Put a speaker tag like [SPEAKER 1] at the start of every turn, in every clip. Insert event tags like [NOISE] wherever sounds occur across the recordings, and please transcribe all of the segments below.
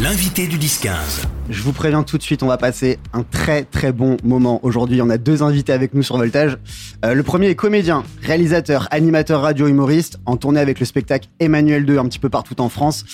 [SPEAKER 1] L'invité du 10-15.
[SPEAKER 2] Je vous préviens tout de suite, on va passer un très très bon moment aujourd'hui. On a deux invités avec nous sur Voltage. Euh, le premier est comédien, réalisateur, animateur radio humoriste, en tournée avec le spectacle Emmanuel 2 un petit peu partout en France.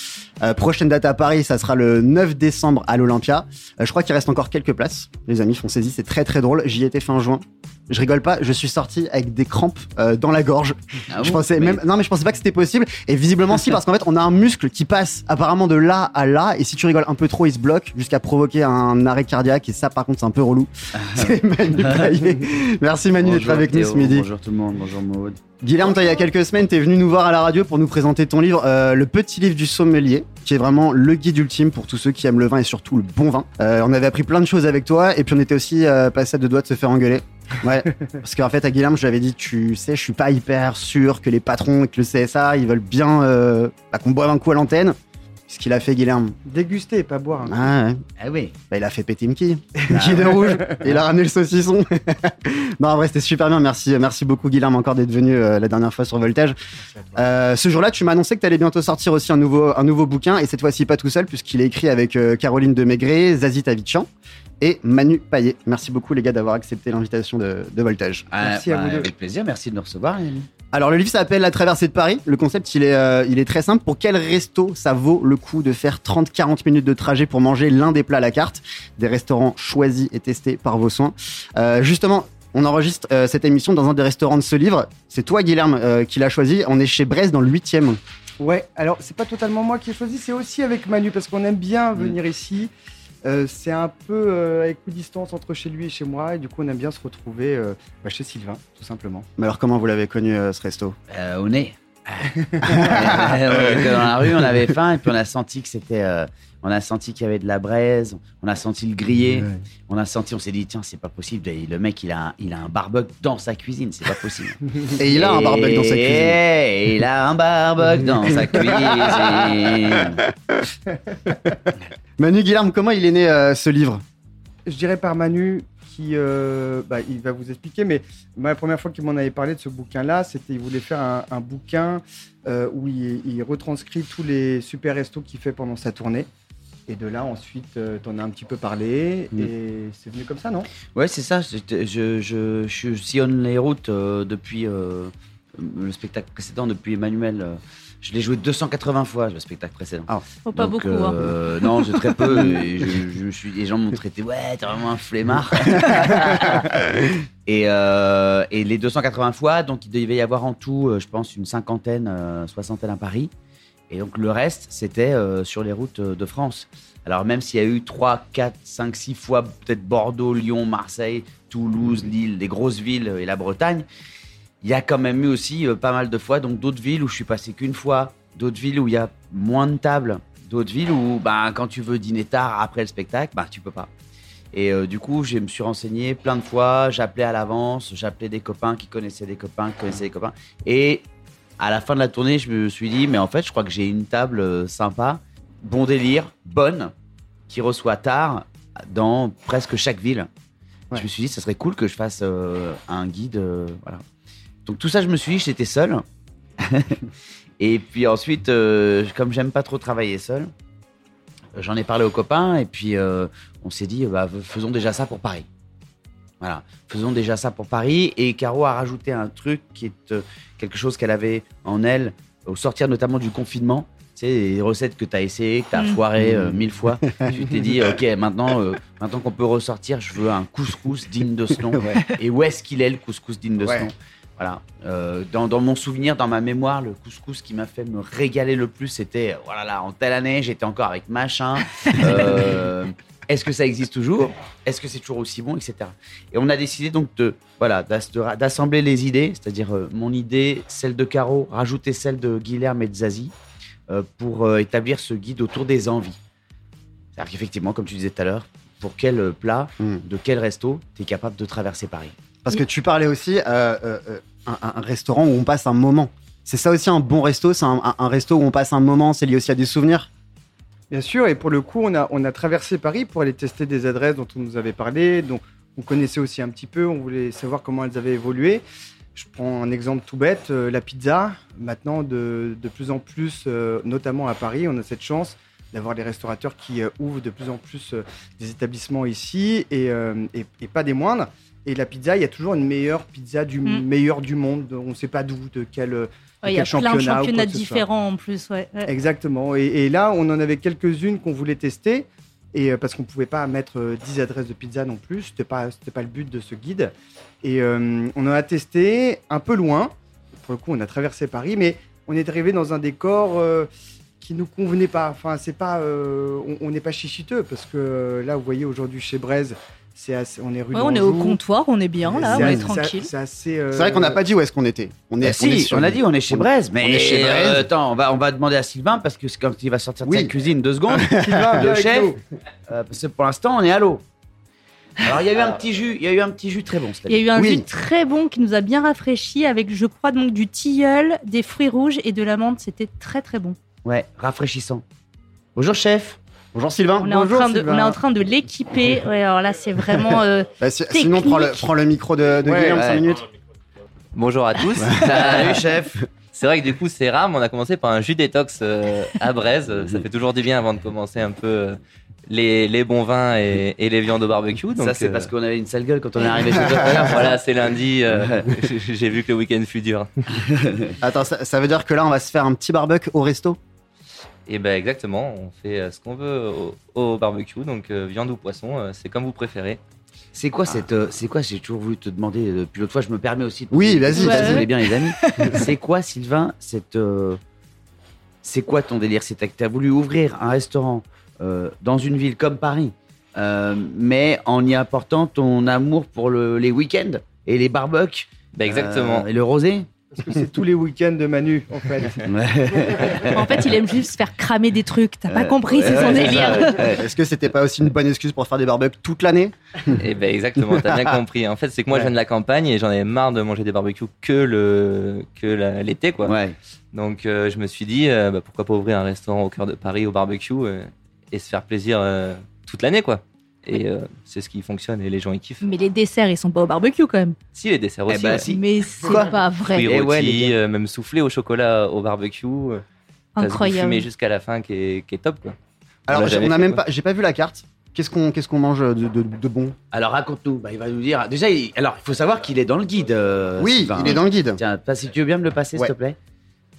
[SPEAKER 2] Euh, prochaine date à Paris, ça sera le 9 décembre à l'Olympia. Euh, je crois qu'il reste encore quelques places. Les amis, font saisi, c'est très très drôle. J'y étais fin juin. Je rigole pas, je suis sorti avec des crampes euh, dans la gorge.
[SPEAKER 3] Ah
[SPEAKER 2] je
[SPEAKER 3] bon
[SPEAKER 2] pensais
[SPEAKER 3] Mais-
[SPEAKER 2] même non mais je pensais pas que c'était possible et visiblement si parce qu'en fait on a un muscle qui passe apparemment de là à là et si tu rigoles un peu trop il se bloque jusqu'à provoquer un arrêt cardiaque et ça par contre c'est un peu relou. [LAUGHS] [LAUGHS] c'est Manu Payet. Merci Manu d'être avec nous ce midi.
[SPEAKER 3] Bonjour tout le monde, bonjour Maud.
[SPEAKER 2] Guilherme, toi, il y a quelques semaines, t'es venu nous voir à la radio pour nous présenter ton livre, euh, Le Petit Livre du Sommelier, qui est vraiment le guide ultime pour tous ceux qui aiment le vin et surtout le bon vin. Euh, on avait appris plein de choses avec toi et puis on était aussi euh, passé à deux doigts de se faire engueuler. Ouais, [LAUGHS] parce qu'en fait, à Guilherme, je lui avais dit, tu sais, je suis pas hyper sûr que les patrons et que le CSA, ils veulent bien euh, bah, qu'on boive un coup à l'antenne. Ce qu'il a fait, Guilherme.
[SPEAKER 4] Déguster et pas boire. hein.
[SPEAKER 2] Ah, ouais.
[SPEAKER 3] Ah oui.
[SPEAKER 2] Bah, il a fait péter une quille. Une quille de rouge. Et il a ramené le saucisson. [LAUGHS] non, en vrai, c'était super bien. Merci, merci beaucoup, Guilherme, encore d'être venu euh, la dernière fois sur Voltage. Euh, ce jour-là, tu m'as annoncé que tu allais bientôt sortir aussi un nouveau, un nouveau bouquin. Et cette fois-ci, pas tout seul, puisqu'il est écrit avec euh, Caroline Demegré, Zazie Tavichan et Manu Payet. Merci beaucoup, les gars, d'avoir accepté l'invitation de, de Voltage.
[SPEAKER 3] Ah,
[SPEAKER 4] Merci à vous deux.
[SPEAKER 3] Avec plaisir, merci de nous recevoir. amis.
[SPEAKER 2] Alors, le livre s'appelle La traversée de Paris. Le concept, il est, euh, il est très simple. Pour quel resto ça vaut le coup de faire 30-40 minutes de trajet pour manger l'un des plats à la carte Des restaurants choisis et testés par vos soins? Euh, justement, on enregistre euh, cette émission dans un des restaurants de ce livre. C'est toi, Guilherme, euh, qui l'a choisi. On est chez Brest dans le 8e.
[SPEAKER 4] Ouais, alors c'est pas totalement moi qui ai choisi, c'est aussi avec Manu parce qu'on aime bien venir ici. Euh, c'est un peu euh, à équidistance entre chez lui et chez moi, et du coup on aime bien se retrouver euh, bah, chez Sylvain, tout simplement.
[SPEAKER 2] Mais alors, comment vous l'avez connu, euh, ce resto?
[SPEAKER 3] Euh, au nez. [LAUGHS] [LAUGHS] On était dans la rue, on avait faim et puis on a senti que c'était. On a senti qu'il y avait de la braise, on a senti le grillé, on a senti, on s'est dit tiens c'est pas possible, le mec il a, un- il a un barbecue dans sa cuisine, c'est pas possible. [LAUGHS]
[SPEAKER 2] Et il a un barbecue dans sa cuisine.
[SPEAKER 3] Et il a un barbecue dans sa [LAUGHS] cuisine.
[SPEAKER 2] Manu, Guilherme, comment il est né euh, ce livre?
[SPEAKER 4] Je dirais par Manu qui, euh, bah, il va vous expliquer, mais moi, la première fois qu'il m'en avait parlé de ce bouquin-là, c'était il voulait faire un, un bouquin euh, où il, il retranscrit tous les super restos qu'il fait pendant sa tournée. Et de là, ensuite, euh, t'en as un petit peu parlé,
[SPEAKER 3] Mm.
[SPEAKER 4] et c'est venu comme ça, non?
[SPEAKER 3] Ouais, c'est ça. Je, je, je, je sillonne les routes euh, depuis euh, le spectacle précédent, depuis Emmanuel. euh, je l'ai joué 280 fois, le spectacle précédent.
[SPEAKER 5] Oh, pas
[SPEAKER 3] Donc,
[SPEAKER 5] beaucoup. hein.
[SPEAKER 3] euh, Non, je très peu. [LAUGHS] et je, suis, les gens m'ont traité, ouais, t'es vraiment un flemmard. [LAUGHS] et, euh, et les 280 fois, donc il devait y avoir en tout, euh, je pense, une cinquantaine, euh, soixantaine à Paris. Et donc le reste, c'était euh, sur les routes euh, de France. Alors même s'il y a eu 3, 4, 5, 6 fois peut-être Bordeaux, Lyon, Marseille, Toulouse, Lille, des grosses villes euh, et la Bretagne, il y a quand même eu aussi euh, pas mal de fois donc d'autres villes où je suis passé qu'une fois, d'autres villes où il y a moins de tables, d'autres villes où bah, quand tu veux dîner tard après le spectacle, bah tu peux pas. Et euh, du coup, je me suis renseigné plein de fois, j'appelais à l'avance, j'appelais des copains qui connaissaient des copains, qui connaissaient des copains. Et à la fin de la tournée, je me suis dit, mais en fait, je crois que j'ai une table euh, sympa, bon délire, bonne, qui reçoit tard dans presque chaque ville.
[SPEAKER 2] Ouais.
[SPEAKER 3] Je me suis dit, ça serait cool que je fasse euh, un guide. euh, voilà. Donc tout ça, je me suis dit, j'étais seul. [LAUGHS] et puis ensuite, euh, comme j'aime pas trop travailler seul, j'en ai parlé aux copains et puis on s'est dit, bah, faisons déjà ça pour Paris. Voilà, faisons déjà ça pour Paris. Et Caro a rajouté un truc qui est euh, quelque chose qu'elle avait en elle au sortir notamment du confinement. Tu sais, les recettes que tu as essayées, que tu as
[SPEAKER 5] Mm.
[SPEAKER 3] foiré euh, mille fois. tu t'es dit, OK, maintenant, euh, maintenant qu'on peut ressortir, je veux un couscous digne de ce nom. [LAUGHS] Et où est-ce qu'il est, le couscous digne de ce nom? Voilà. Euh, dans, dans mon souvenir, dans ma mémoire, le couscous qui m'a fait me régaler le plus, c'était, voilà, là, en telle année, j'étais encore avec machin. [LAUGHS] Euh, est-ce que ça existe toujours Est-ce que c'est toujours aussi bon, etc. Et on a décidé donc de, voilà, d'assembler les idées, c'est-à-dire euh, mon idée, celle de Caro, rajouter celle de Guilherme et de Zazie, euh, pour euh, établir ce guide autour des envies. C'est-à-dire qu'effectivement, comme tu disais tout à l'heure, pour quel plat,
[SPEAKER 2] Hmm.
[SPEAKER 3] de quel resto, tu es capable de traverser Paris?
[SPEAKER 2] Parce que tu parlais aussi un, un restaurant où on passe un moment. C'est ça aussi un bon resto, c'est un, un- un resto où on passe un moment, c'est lié aussi à des souvenirs?
[SPEAKER 4] Bien sûr, et pour le coup, on a, traversé Paris pour aller tester des adresses dont on nous avait parlé, dont on connaissait aussi un petit peu, on voulait savoir comment elles avaient évolué. Je prends un exemple tout bête, euh, la pizza. Maintenant, de, de plus en plus, euh, notamment à Paris, on a cette chance d'avoir les restaurateurs qui euh, ouvrent de plus en plus des établissements ici et, et- et pas des moindres. Et la pizza, il y a toujours une meilleure pizza du
[SPEAKER 1] Mm.
[SPEAKER 4] meilleur du monde. On ne sait pas d'où, de quel. euh,
[SPEAKER 1] Ouais, Il y a plein de
[SPEAKER 4] championnat
[SPEAKER 1] championnats
[SPEAKER 4] ce
[SPEAKER 1] différents en plus. Ouais. ouais.
[SPEAKER 4] Exactement. Et, et là, on en avait quelques-unes qu'on voulait tester. Et euh, parce qu'on pouvait pas mettre euh, 10 adresses de pizza non plus, pas c'était pas le but de ce guide. Et euh, on en a testé un peu loin. Pour le coup, on a traversé Paris, mais on est arrivé dans un décor euh, qui nous convenait pas. Enfin, c'est pas, euh, on- n'est pas chichiteux parce que euh, là, vous voyez aujourd'hui chez Braise, c'est assez- on est rue
[SPEAKER 1] Ouais, on est au comptoir, on est bien là, on est tranquille.
[SPEAKER 4] C'est assez. euh,
[SPEAKER 2] C'est vrai qu'on n'a pas dit où est-ce qu'on était. On est,
[SPEAKER 3] Ah, si,
[SPEAKER 2] sur-
[SPEAKER 3] on a dit on est chez Braise, mais
[SPEAKER 2] on est chez
[SPEAKER 3] euh,
[SPEAKER 2] Braise.
[SPEAKER 3] attends, on va, on va demander à Sylvain parce que c'est quand il va sortir de
[SPEAKER 2] Oui.
[SPEAKER 3] sa cuisine deux secondes, [LAUGHS]
[SPEAKER 4] Sylvain,
[SPEAKER 3] le chef,
[SPEAKER 4] nous.
[SPEAKER 3] euh, parce que pour l'instant on est à l'eau. Alors il y a eu un petit jus, il y a eu un petit jus très bon.
[SPEAKER 1] Il y a eu un
[SPEAKER 2] Oui.
[SPEAKER 1] jus très bon qui nous a bien rafraîchi avec, je crois, donc du tilleul, des fruits rouges et de l'amande. C'était très très bon.
[SPEAKER 3] Ouais, rafraîchissant. Bonjour chef.
[SPEAKER 2] Bonjour Sylvain.
[SPEAKER 1] On est, en
[SPEAKER 4] Bonjour,
[SPEAKER 1] train de,
[SPEAKER 4] Sylvain.
[SPEAKER 1] on est en train de l'équiper. Ouais, alors là, c'est vraiment. euh, [LAUGHS]
[SPEAKER 2] Bah, si- sinon, prends le, prends le micro de, de
[SPEAKER 4] Ouais,
[SPEAKER 2] Guillaume,
[SPEAKER 3] ouais.
[SPEAKER 2] 5 minutes.
[SPEAKER 5] Bonjour à [LAUGHS] tous.
[SPEAKER 3] Salut chef.
[SPEAKER 5] C'est vrai que du coup, c'est rare, mais on a commencé par un jus détox euh, à Braise. Ça fait toujours du bien avant de commencer un peu euh, les, les bons vins et, et les viandes au barbecue. Donc,
[SPEAKER 3] Ça c'est
[SPEAKER 5] euh,
[SPEAKER 3] parce qu'on avait une sale gueule quand on est arrivé chez [LAUGHS] toi.
[SPEAKER 5] voilà, c'est lundi. euh, J'ai vu que le week-end fut dur.
[SPEAKER 2] Attends, ça, ça veut dire que là, on va se faire un petit barbecue au resto?
[SPEAKER 5] Et ben exactement, on fait euh, ce qu'on veut au, au barbecue. Donc euh, viande ou poisson, euh, c'est comme vous préférez.
[SPEAKER 3] C'est quoi cette, euh, c'est quoi J'ai toujours voulu te demander depuis l'autre fois. Je me permets aussi. De
[SPEAKER 2] Oui, vas-y,
[SPEAKER 3] vous
[SPEAKER 1] vas-y.
[SPEAKER 3] bien les amis. [LAUGHS] c'est quoi Sylvain cette, euh, c'est quoi ton délire? C'est que tu as voulu ouvrir un restaurant euh, dans une ville comme Paris, euh, mais en y apportant ton amour pour le- les week-ends et les barbecues.
[SPEAKER 5] Ben exactement.
[SPEAKER 3] euh, et le rosé?
[SPEAKER 4] Parce que c'est tous les week-ends de Manu, en fait.
[SPEAKER 1] en fait, il aime juste se faire cramer des trucs. T'as pas compris, c'est son délire.
[SPEAKER 2] Est-ce que c'était pas aussi une bonne excuse pour faire des barbecues toute l'année?
[SPEAKER 5] Et ben exactement, t'as bien [LAUGHS] compris. En fait, c'est que moi, je viens de la campagne et j'en avais marre de manger des barbecues que le que la- l'été, quoi.
[SPEAKER 3] Ouais.
[SPEAKER 5] Donc euh, je me suis dit, euh, bah, pourquoi pas ouvrir un restaurant au cœur de Paris au barbecue euh, et se faire plaisir euh, toute l'année, quoi. Et euh, c'est ce qui fonctionne et les gens y kiffent.
[SPEAKER 1] Mais les desserts, ils sont pas au barbecue quand même.
[SPEAKER 5] Si les desserts
[SPEAKER 3] Eh
[SPEAKER 5] aussi,
[SPEAKER 3] ben,
[SPEAKER 5] ouais.
[SPEAKER 3] si.
[SPEAKER 1] Mais c'est pas vrai.
[SPEAKER 5] fruits
[SPEAKER 3] Eh ouais,
[SPEAKER 5] rôtis,
[SPEAKER 3] gars.
[SPEAKER 5] euh, même soufflé au chocolat au barbecue, euh,
[SPEAKER 1] Incroyable.
[SPEAKER 5] fumé jusqu'à la fin qui est, qui est top, quoi.
[SPEAKER 2] Alors, on a
[SPEAKER 5] fait,
[SPEAKER 2] même
[SPEAKER 5] quoi.
[SPEAKER 2] pas, j'ai pas vu la carte. Qu'est-ce qu'on qu'est-ce qu'on mange de, de, de bon?
[SPEAKER 3] Alors raconte-nous. Bah, il va nous dire. Déjà, il, alors il faut savoir qu'il est dans le guide. euh,
[SPEAKER 2] Oui,
[SPEAKER 3] Sylvain.
[SPEAKER 2] il est dans le guide.
[SPEAKER 3] Tiens, si tu veux bien me le passer,
[SPEAKER 2] Ouais.
[SPEAKER 3] s'il te plaît.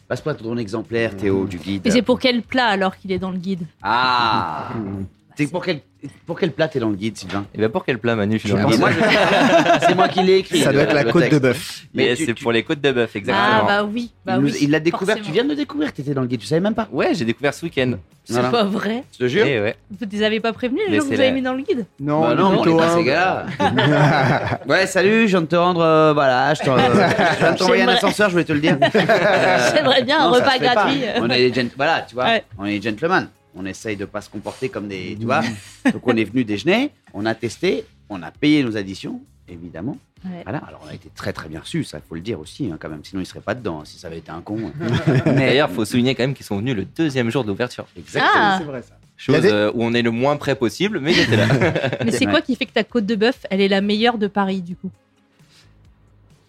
[SPEAKER 3] Passe-moi ton exemplaire, Théo, du guide.
[SPEAKER 1] Et c'est pour quel plat alors qu'il est dans le guide?
[SPEAKER 3] Ah [LAUGHS] C'est pour quel, pour quel plat t'es dans le guide, Sylvain?
[SPEAKER 5] Et ben pour quel plat, Manu,
[SPEAKER 2] Je
[SPEAKER 3] je- [LAUGHS] C'est moi qui l'ai écrit.
[SPEAKER 2] Ça doit être la côte de bœuf.
[SPEAKER 3] Mais
[SPEAKER 5] Yes,
[SPEAKER 3] tu-
[SPEAKER 5] c'est
[SPEAKER 3] tu-
[SPEAKER 5] pour les côtes de bœuf,
[SPEAKER 1] Ah
[SPEAKER 5] exactement.
[SPEAKER 1] bah oui. Bah
[SPEAKER 3] il nous-
[SPEAKER 1] oui,
[SPEAKER 3] il l'a découvert, tu viens de le découvrir, t'étais dans le guide, tu savais même pas.
[SPEAKER 5] Ouais, j'ai découvert ce week-end.
[SPEAKER 1] C'est
[SPEAKER 3] Voilà.
[SPEAKER 1] pas vrai.
[SPEAKER 3] Je te jure.
[SPEAKER 5] Eh ouais.
[SPEAKER 1] Vous les avez pas prévenus les
[SPEAKER 5] Mais
[SPEAKER 1] gens que vous avez mis dans le guide?
[SPEAKER 4] Non,
[SPEAKER 3] Bah non, on est
[SPEAKER 4] plutôt
[SPEAKER 3] pas
[SPEAKER 4] humble.
[SPEAKER 3] ces gars-là. [LAUGHS] ouais, salut, je viens de te rendre. euh, voilà, je, t'en- euh, je viens de t'envoyer un ascenseur, je voulais te le dire. [LAUGHS]
[SPEAKER 1] J'aimerais bien un
[SPEAKER 3] non,
[SPEAKER 1] repas gratuit.
[SPEAKER 3] On est des voilà, tu vois,
[SPEAKER 1] Ouais.
[SPEAKER 3] on est des gentlemen. On essaye de pas se comporter comme des, tu vois. Donc on est venu déjeuner, on a testé, on a payé nos additions, évidemment.
[SPEAKER 1] Ouais.
[SPEAKER 3] Voilà, alors on a été très très bien reçus, ça faut le dire aussi, hein, quand même. Sinon ils seraient pas dedans, hein, si ça avait été un con. [LAUGHS]
[SPEAKER 5] Mais d'ailleurs, faut souligner quand même qu'ils sont venus le deuxième jour de l'ouverture.
[SPEAKER 3] Exactement.
[SPEAKER 1] Ah.
[SPEAKER 4] C'est vrai, ça.
[SPEAKER 5] Chose
[SPEAKER 2] Il des-
[SPEAKER 5] euh, où on est le moins près possible, mais ils étaient là. [LAUGHS] [LAUGHS]
[SPEAKER 1] Mais c'est
[SPEAKER 3] Ouais.
[SPEAKER 1] quoi qui fait que ta côte de bœuf, elle est la meilleure de Paris du coup?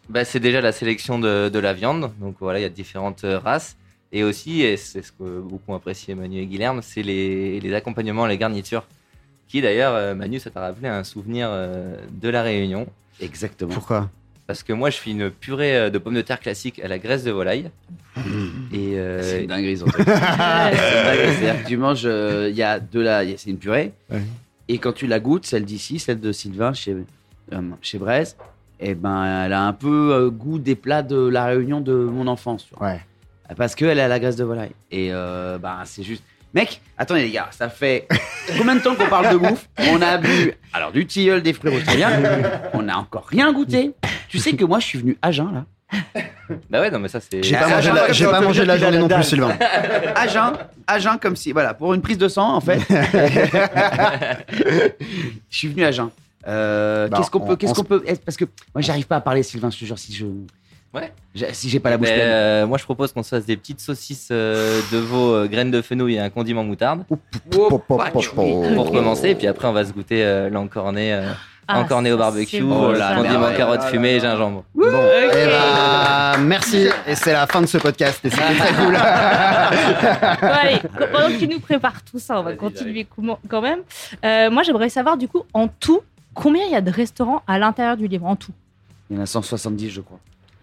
[SPEAKER 5] Bah, c'est déjà la sélection de, de la viande. Donc voilà, il y a différentes euh, races. Et aussi, et c'est ce que beaucoup apprécié Manu et Guilherme, c'est les, les accompagnements, les garnitures. Qui d'ailleurs, euh, Manu, ça t'a rappelé un souvenir euh, de la Réunion.
[SPEAKER 3] Exactement.
[SPEAKER 2] Pourquoi?
[SPEAKER 5] Parce que moi, je fais une purée euh, de pommes de terre classique à la graisse de volaille. [LAUGHS] Et euh, [LAUGHS]
[SPEAKER 3] C'est une dinguerie, son truc. C'est. C'est-à-dire que tu manges, euh, il y a de la, il y a- c'est une purée.
[SPEAKER 2] Ouais.
[SPEAKER 3] Et quand tu la goûtes, celle d'ici, celle de Sylvain chez, euh, chez Braise, eh ben, elle a un peu euh, goût des plats de la Réunion de mon enfance. tu vois.
[SPEAKER 2] Ouais.
[SPEAKER 3] Parce qu'elle a la graisse de volaille. Et euh, ben, c'est juste. Mec, attendez les gars, ça fait [LAUGHS] combien de temps qu'on parle de bouffe? On a bu alors du tilleul, des fruits bien. On n'a encore rien goûté. Tu sais que moi, je suis venu à jeun là.
[SPEAKER 5] bah ouais, non, mais ça, c'est.
[SPEAKER 2] J'ai pas mangé,
[SPEAKER 3] ah,
[SPEAKER 2] la, j'ai pas mangé la
[SPEAKER 4] qu'il a
[SPEAKER 2] journée
[SPEAKER 4] la
[SPEAKER 2] non plus. Sylvain.
[SPEAKER 3] à jeun, à jeun comme si, voilà, pour une prise de sang en fait. [LAUGHS] je suis venu à jeun. Euh,
[SPEAKER 2] Bah,
[SPEAKER 3] qu'est-ce qu'on
[SPEAKER 2] on-
[SPEAKER 3] peut, qu'est-ce
[SPEAKER 2] on
[SPEAKER 3] qu'on peut, parce que moi j'arrive pas à parler Sylvain, je te jure si je,
[SPEAKER 5] Ouais.
[SPEAKER 3] si j'ai pas la bouche pleine.
[SPEAKER 5] euh, moi, je propose qu'on se fasse des petites saucisses euh, de veau, euh, graines de fenouil et un condiment moutarde pour commencer. Et puis après, on va se goûter euh, euh,
[SPEAKER 1] Ah,
[SPEAKER 5] au barbecue,
[SPEAKER 1] bon,
[SPEAKER 5] condiment
[SPEAKER 3] ouais,
[SPEAKER 5] carottes
[SPEAKER 4] ah
[SPEAKER 5] fumées et gingembre.
[SPEAKER 2] Bon, eh ben, merci. Et c'est la fin de ce podcast. Et c'était très cool. [LAUGHS]
[SPEAKER 1] Allez, pendant que tu nous prépares tout ça, on va continuer quand même. Euh, moi, j'aimerais savoir, du coup, en tout, combien il y a de restaurants à l'intérieur du livre, en tout
[SPEAKER 3] Il y en a 170, je crois.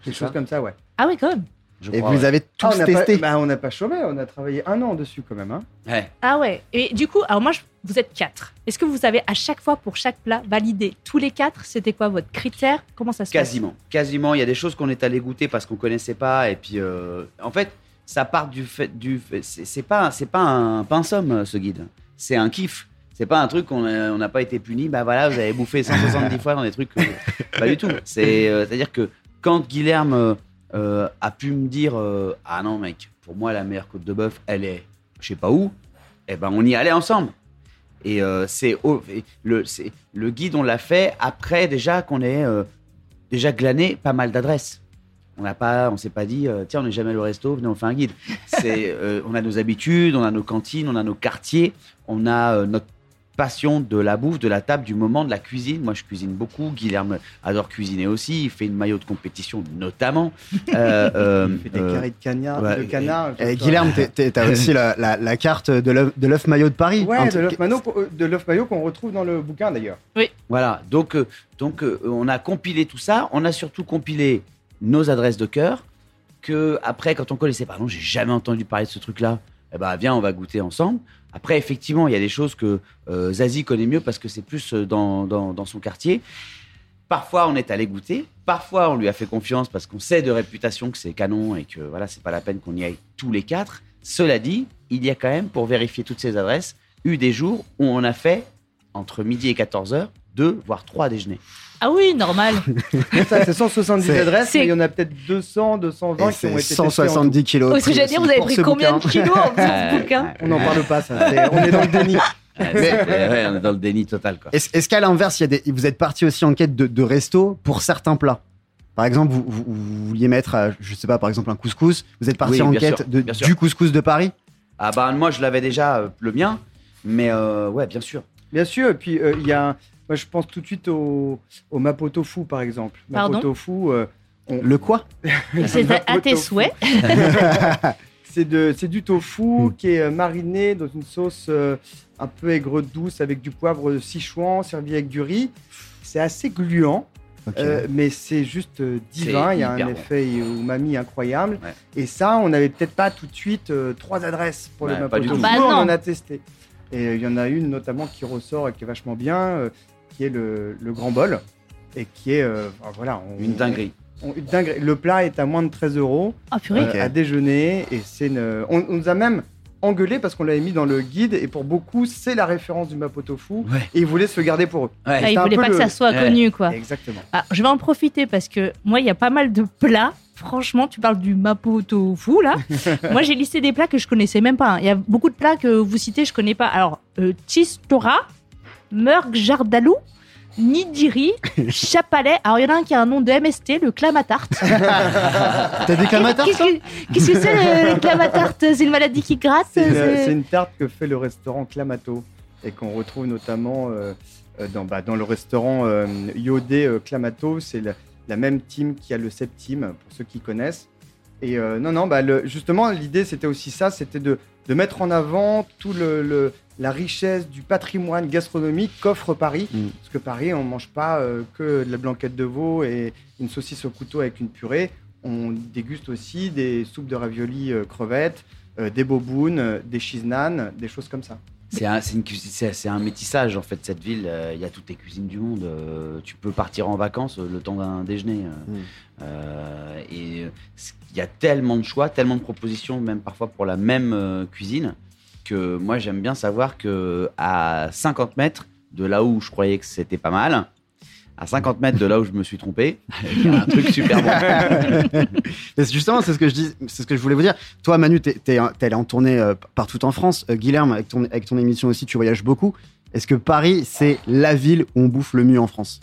[SPEAKER 4] Quelque chose comme ça, ouais.
[SPEAKER 1] Ah oui, quand même.
[SPEAKER 3] Je
[SPEAKER 2] Et
[SPEAKER 3] crois,
[SPEAKER 2] vous
[SPEAKER 3] ouais.
[SPEAKER 2] avez tous
[SPEAKER 4] Ah, on n'a pas,
[SPEAKER 2] testé.
[SPEAKER 4] bah, on n'a pas chômé, on a travaillé un an dessus quand même. Hein.
[SPEAKER 3] Ouais.
[SPEAKER 1] Ah ouais. Et du coup, alors moi, je- vous êtes quatre. Est-ce que vous avez à chaque fois, pour chaque plat, validé tous les quatre? C'était quoi votre critère? Comment ça se passe?
[SPEAKER 3] Quasiment. Quasiment. Il y a des choses qu'on est allé goûter parce qu'on connaissait pas. Et puis, euh, en fait, ça part du fait. Du c'est pas, c'est pas un pain somme, ce guide. C'est un kiff. C'est pas un truc qu'on n'a pas été puni. Bah voilà, vous avez bouffé [LAUGHS] 170 fois dans des trucs. euh, pas du tout. C'est, euh, c'est-à-dire que quand Guilherme euh, euh, a pu me dire euh, Ah non, mec, pour moi, la meilleure côte de bœuf, elle est je sais pas où, eh ben, on y allait ensemble. Et euh, c'est au- et le, le guide, on l'a fait après déjà qu'on ait déjà glané pas mal d'adresses. On n'a pas, on s'est pas dit, tiens, on n'est jamais allé au resto, venez, on fait un guide. [LAUGHS] C'est, on a nos habitudes, on a nos cantines, on a nos quartiers, on a notre passion de la bouffe, de la table, du moment, de la cuisine. Moi, je cuisine beaucoup. Guilherme adore cuisiner aussi. Il fait une maillot de compétition, notamment. [LAUGHS] Euh, euh,
[SPEAKER 4] Il fait des
[SPEAKER 3] euh,
[SPEAKER 4] carrés de canard.
[SPEAKER 3] ouais,
[SPEAKER 4] de canard
[SPEAKER 2] Et. Guilherme, t'as aussi la, la- la carte de l'œuf maillot de Paris.
[SPEAKER 4] Ouais,
[SPEAKER 2] Un
[SPEAKER 4] de l'œuf maillot qu'on- euh, de l'œuf maillot qu'on retrouve dans le bouquin d'ailleurs.
[SPEAKER 3] Voilà, donc, euh, donc euh, on a compilé tout ça. On a surtout compilé nos adresses de cœur. Que après, quand on connaissait, pardon, j'ai jamais entendu parler de ce truc-là. Eh ben, viens, on va goûter ensemble. Après, effectivement, il y a des choses que euh, Zazie connaît mieux parce que c'est plus euh, dans, dans, son quartier. Parfois, on est allé goûter. Parfois, on lui a fait confiance parce qu'on sait de réputation que c'est canon et que voilà, c'est pas la peine qu'on y aille tous les quatre. Cela dit, il y a quand même, pour vérifier toutes ces adresses, eu des jours où on a fait entre midi et 14 heures deux voire trois déjeuners.
[SPEAKER 1] Ah oui, normal. [LAUGHS]
[SPEAKER 4] Ça, c'est 170
[SPEAKER 2] C'est-
[SPEAKER 4] adresses, mais il y en a peut-être 200, 220
[SPEAKER 2] Et
[SPEAKER 4] qui ont été testées en tout.
[SPEAKER 2] 170 kilos.
[SPEAKER 1] Parce que j'allais dire, vous avez pris
[SPEAKER 2] ce
[SPEAKER 1] combien
[SPEAKER 2] bouquin.
[SPEAKER 1] de kilos en faisant ce bouquin
[SPEAKER 4] On n'en parle pas, ça. On est dans le déni. [LAUGHS]
[SPEAKER 3] Ouais, on est dans le déni total. Quoi.
[SPEAKER 2] Est-ce qu'à l'inverse, vous êtes parti aussi en quête de, de resto pour certains plats? Par exemple, vous, vous- vous vouliez mettre, euh, je sais pas, par exemple un couscous. Vous êtes parti
[SPEAKER 3] Oui,
[SPEAKER 2] en quête
[SPEAKER 3] sûr,
[SPEAKER 2] de, du couscous de Paris?
[SPEAKER 3] Ah bah moi je l'avais déjà euh, le mien, mais euh, ouais bien sûr.
[SPEAKER 4] Bien sûr, et puis euh, il y a. Moi, je pense tout de suite au, au Mapo Tofu, par exemple.
[SPEAKER 1] Pardon
[SPEAKER 4] Mapo Tofu, euh, on-
[SPEAKER 2] Le quoi? [LAUGHS]
[SPEAKER 1] C'est à- tes
[SPEAKER 4] Tofu.
[SPEAKER 1] souhaits. [LAUGHS]
[SPEAKER 4] c'est de- c'est du tofu qui est euh, mariné dans une sauce euh, un peu aigre douce avec du poivre Sichuan servi avec du riz. C'est assez gluant, euh, mais c'est juste euh, divin. Il y a un
[SPEAKER 3] bon.
[SPEAKER 4] effet umami incroyable.
[SPEAKER 3] Ouais.
[SPEAKER 4] Et ça, on n'avait peut-être pas tout de suite euh, trois adresses pour
[SPEAKER 3] Ouais,
[SPEAKER 4] le
[SPEAKER 3] pas
[SPEAKER 4] Mapo
[SPEAKER 3] du
[SPEAKER 4] Tofu.
[SPEAKER 3] tout.
[SPEAKER 1] Bah
[SPEAKER 4] on en a testé. Et euh, il y en a une notamment qui ressort et qui est vachement bien, euh, qui est le, le grand bol. Et qui est, euh, enfin, voilà, on-
[SPEAKER 3] Une dinguerie.
[SPEAKER 4] on- une dinguerie. Le plat est à moins de 13 euros
[SPEAKER 1] Ah purée.
[SPEAKER 4] euh, à déjeuner. Et c'est une... on, on nous a même engueulé parce qu'on l'avait mis dans le guide. Et pour beaucoup, c'est la référence du Mapo Tofu.
[SPEAKER 3] Ouais.
[SPEAKER 4] Et ils voulaient se le garder pour eux.
[SPEAKER 3] Ouais.
[SPEAKER 1] Ah, il
[SPEAKER 4] c'est un
[SPEAKER 1] voulait
[SPEAKER 4] peu
[SPEAKER 1] pas que
[SPEAKER 4] le-
[SPEAKER 1] ça soit
[SPEAKER 3] Ouais.
[SPEAKER 1] connu, quoi.
[SPEAKER 4] Exactement.
[SPEAKER 1] Ah, je vais en profiter parce que moi, il y a pas mal de plats. Franchement, tu parles du mapo tofu là. [LAUGHS] moi, j'ai listé des plats que je connaissais même pas. hein. Il y a beaucoup de plats que vous citez, je connais pas. Alors, euh, Chistora, Murg Jardalou, Nidiri, [LAUGHS] Chapalet. Alors, il y en a un qui a un nom de MST, le Clamatarte. [LAUGHS]
[SPEAKER 2] T'as des clamatars
[SPEAKER 1] Qu'est-ce que qu'est-ce que c'est le, le Clamatarte C'est une maladie qui gratte?
[SPEAKER 4] C'est une,
[SPEAKER 1] c'est-
[SPEAKER 4] c'est une tarte que fait le restaurant Clamato et qu'on retrouve notamment euh, euh, dans, bah, dans le restaurant euh, Yodé euh, Clamato. C'est la, la même team qui a le septime, pour ceux qui connaissent. Et euh, non, non, bah, le- justement, l'idée, c'était aussi ça, c'était de, de mettre en avant tout le, le- la richesse du patrimoine gastronomique qu'offre Paris.
[SPEAKER 2] Mm.
[SPEAKER 4] Parce que Paris, on ne mange pas euh, que de la blanquette de veau et une saucisse au couteau avec une purée. On déguste aussi des soupes de raviolis euh, crevettes, des bobounes, des cheese naan, des choses comme ça.
[SPEAKER 3] C'est un, c'est une un métissage en fait cette ville. Euh, Il y a toutes les cuisines du monde. Euh, tu peux partir en vacances euh, le temps d'un déjeuner. euh.
[SPEAKER 2] Mm.
[SPEAKER 3] Euh, et euh, il y a tellement de choix, tellement de propositions, même parfois pour la même euh, cuisine, que moi j'aime bien savoir que à 50 mètres de là où je croyais que c'était pas mal, à 50 mètres de là où je me suis trompé, [LAUGHS] il y a un truc super bon. [LAUGHS]
[SPEAKER 2] Mais Justement, c'est ce que je dis, c'est ce que je voulais vous dire. Toi, Manu, t'es, t'es, t'es allé en tournée euh, partout en France. Euh, Guilherme, avec ton, avec ton émission aussi, tu voyages beaucoup. Est-ce que Paris, c'est la ville où on bouffe le mieux en France?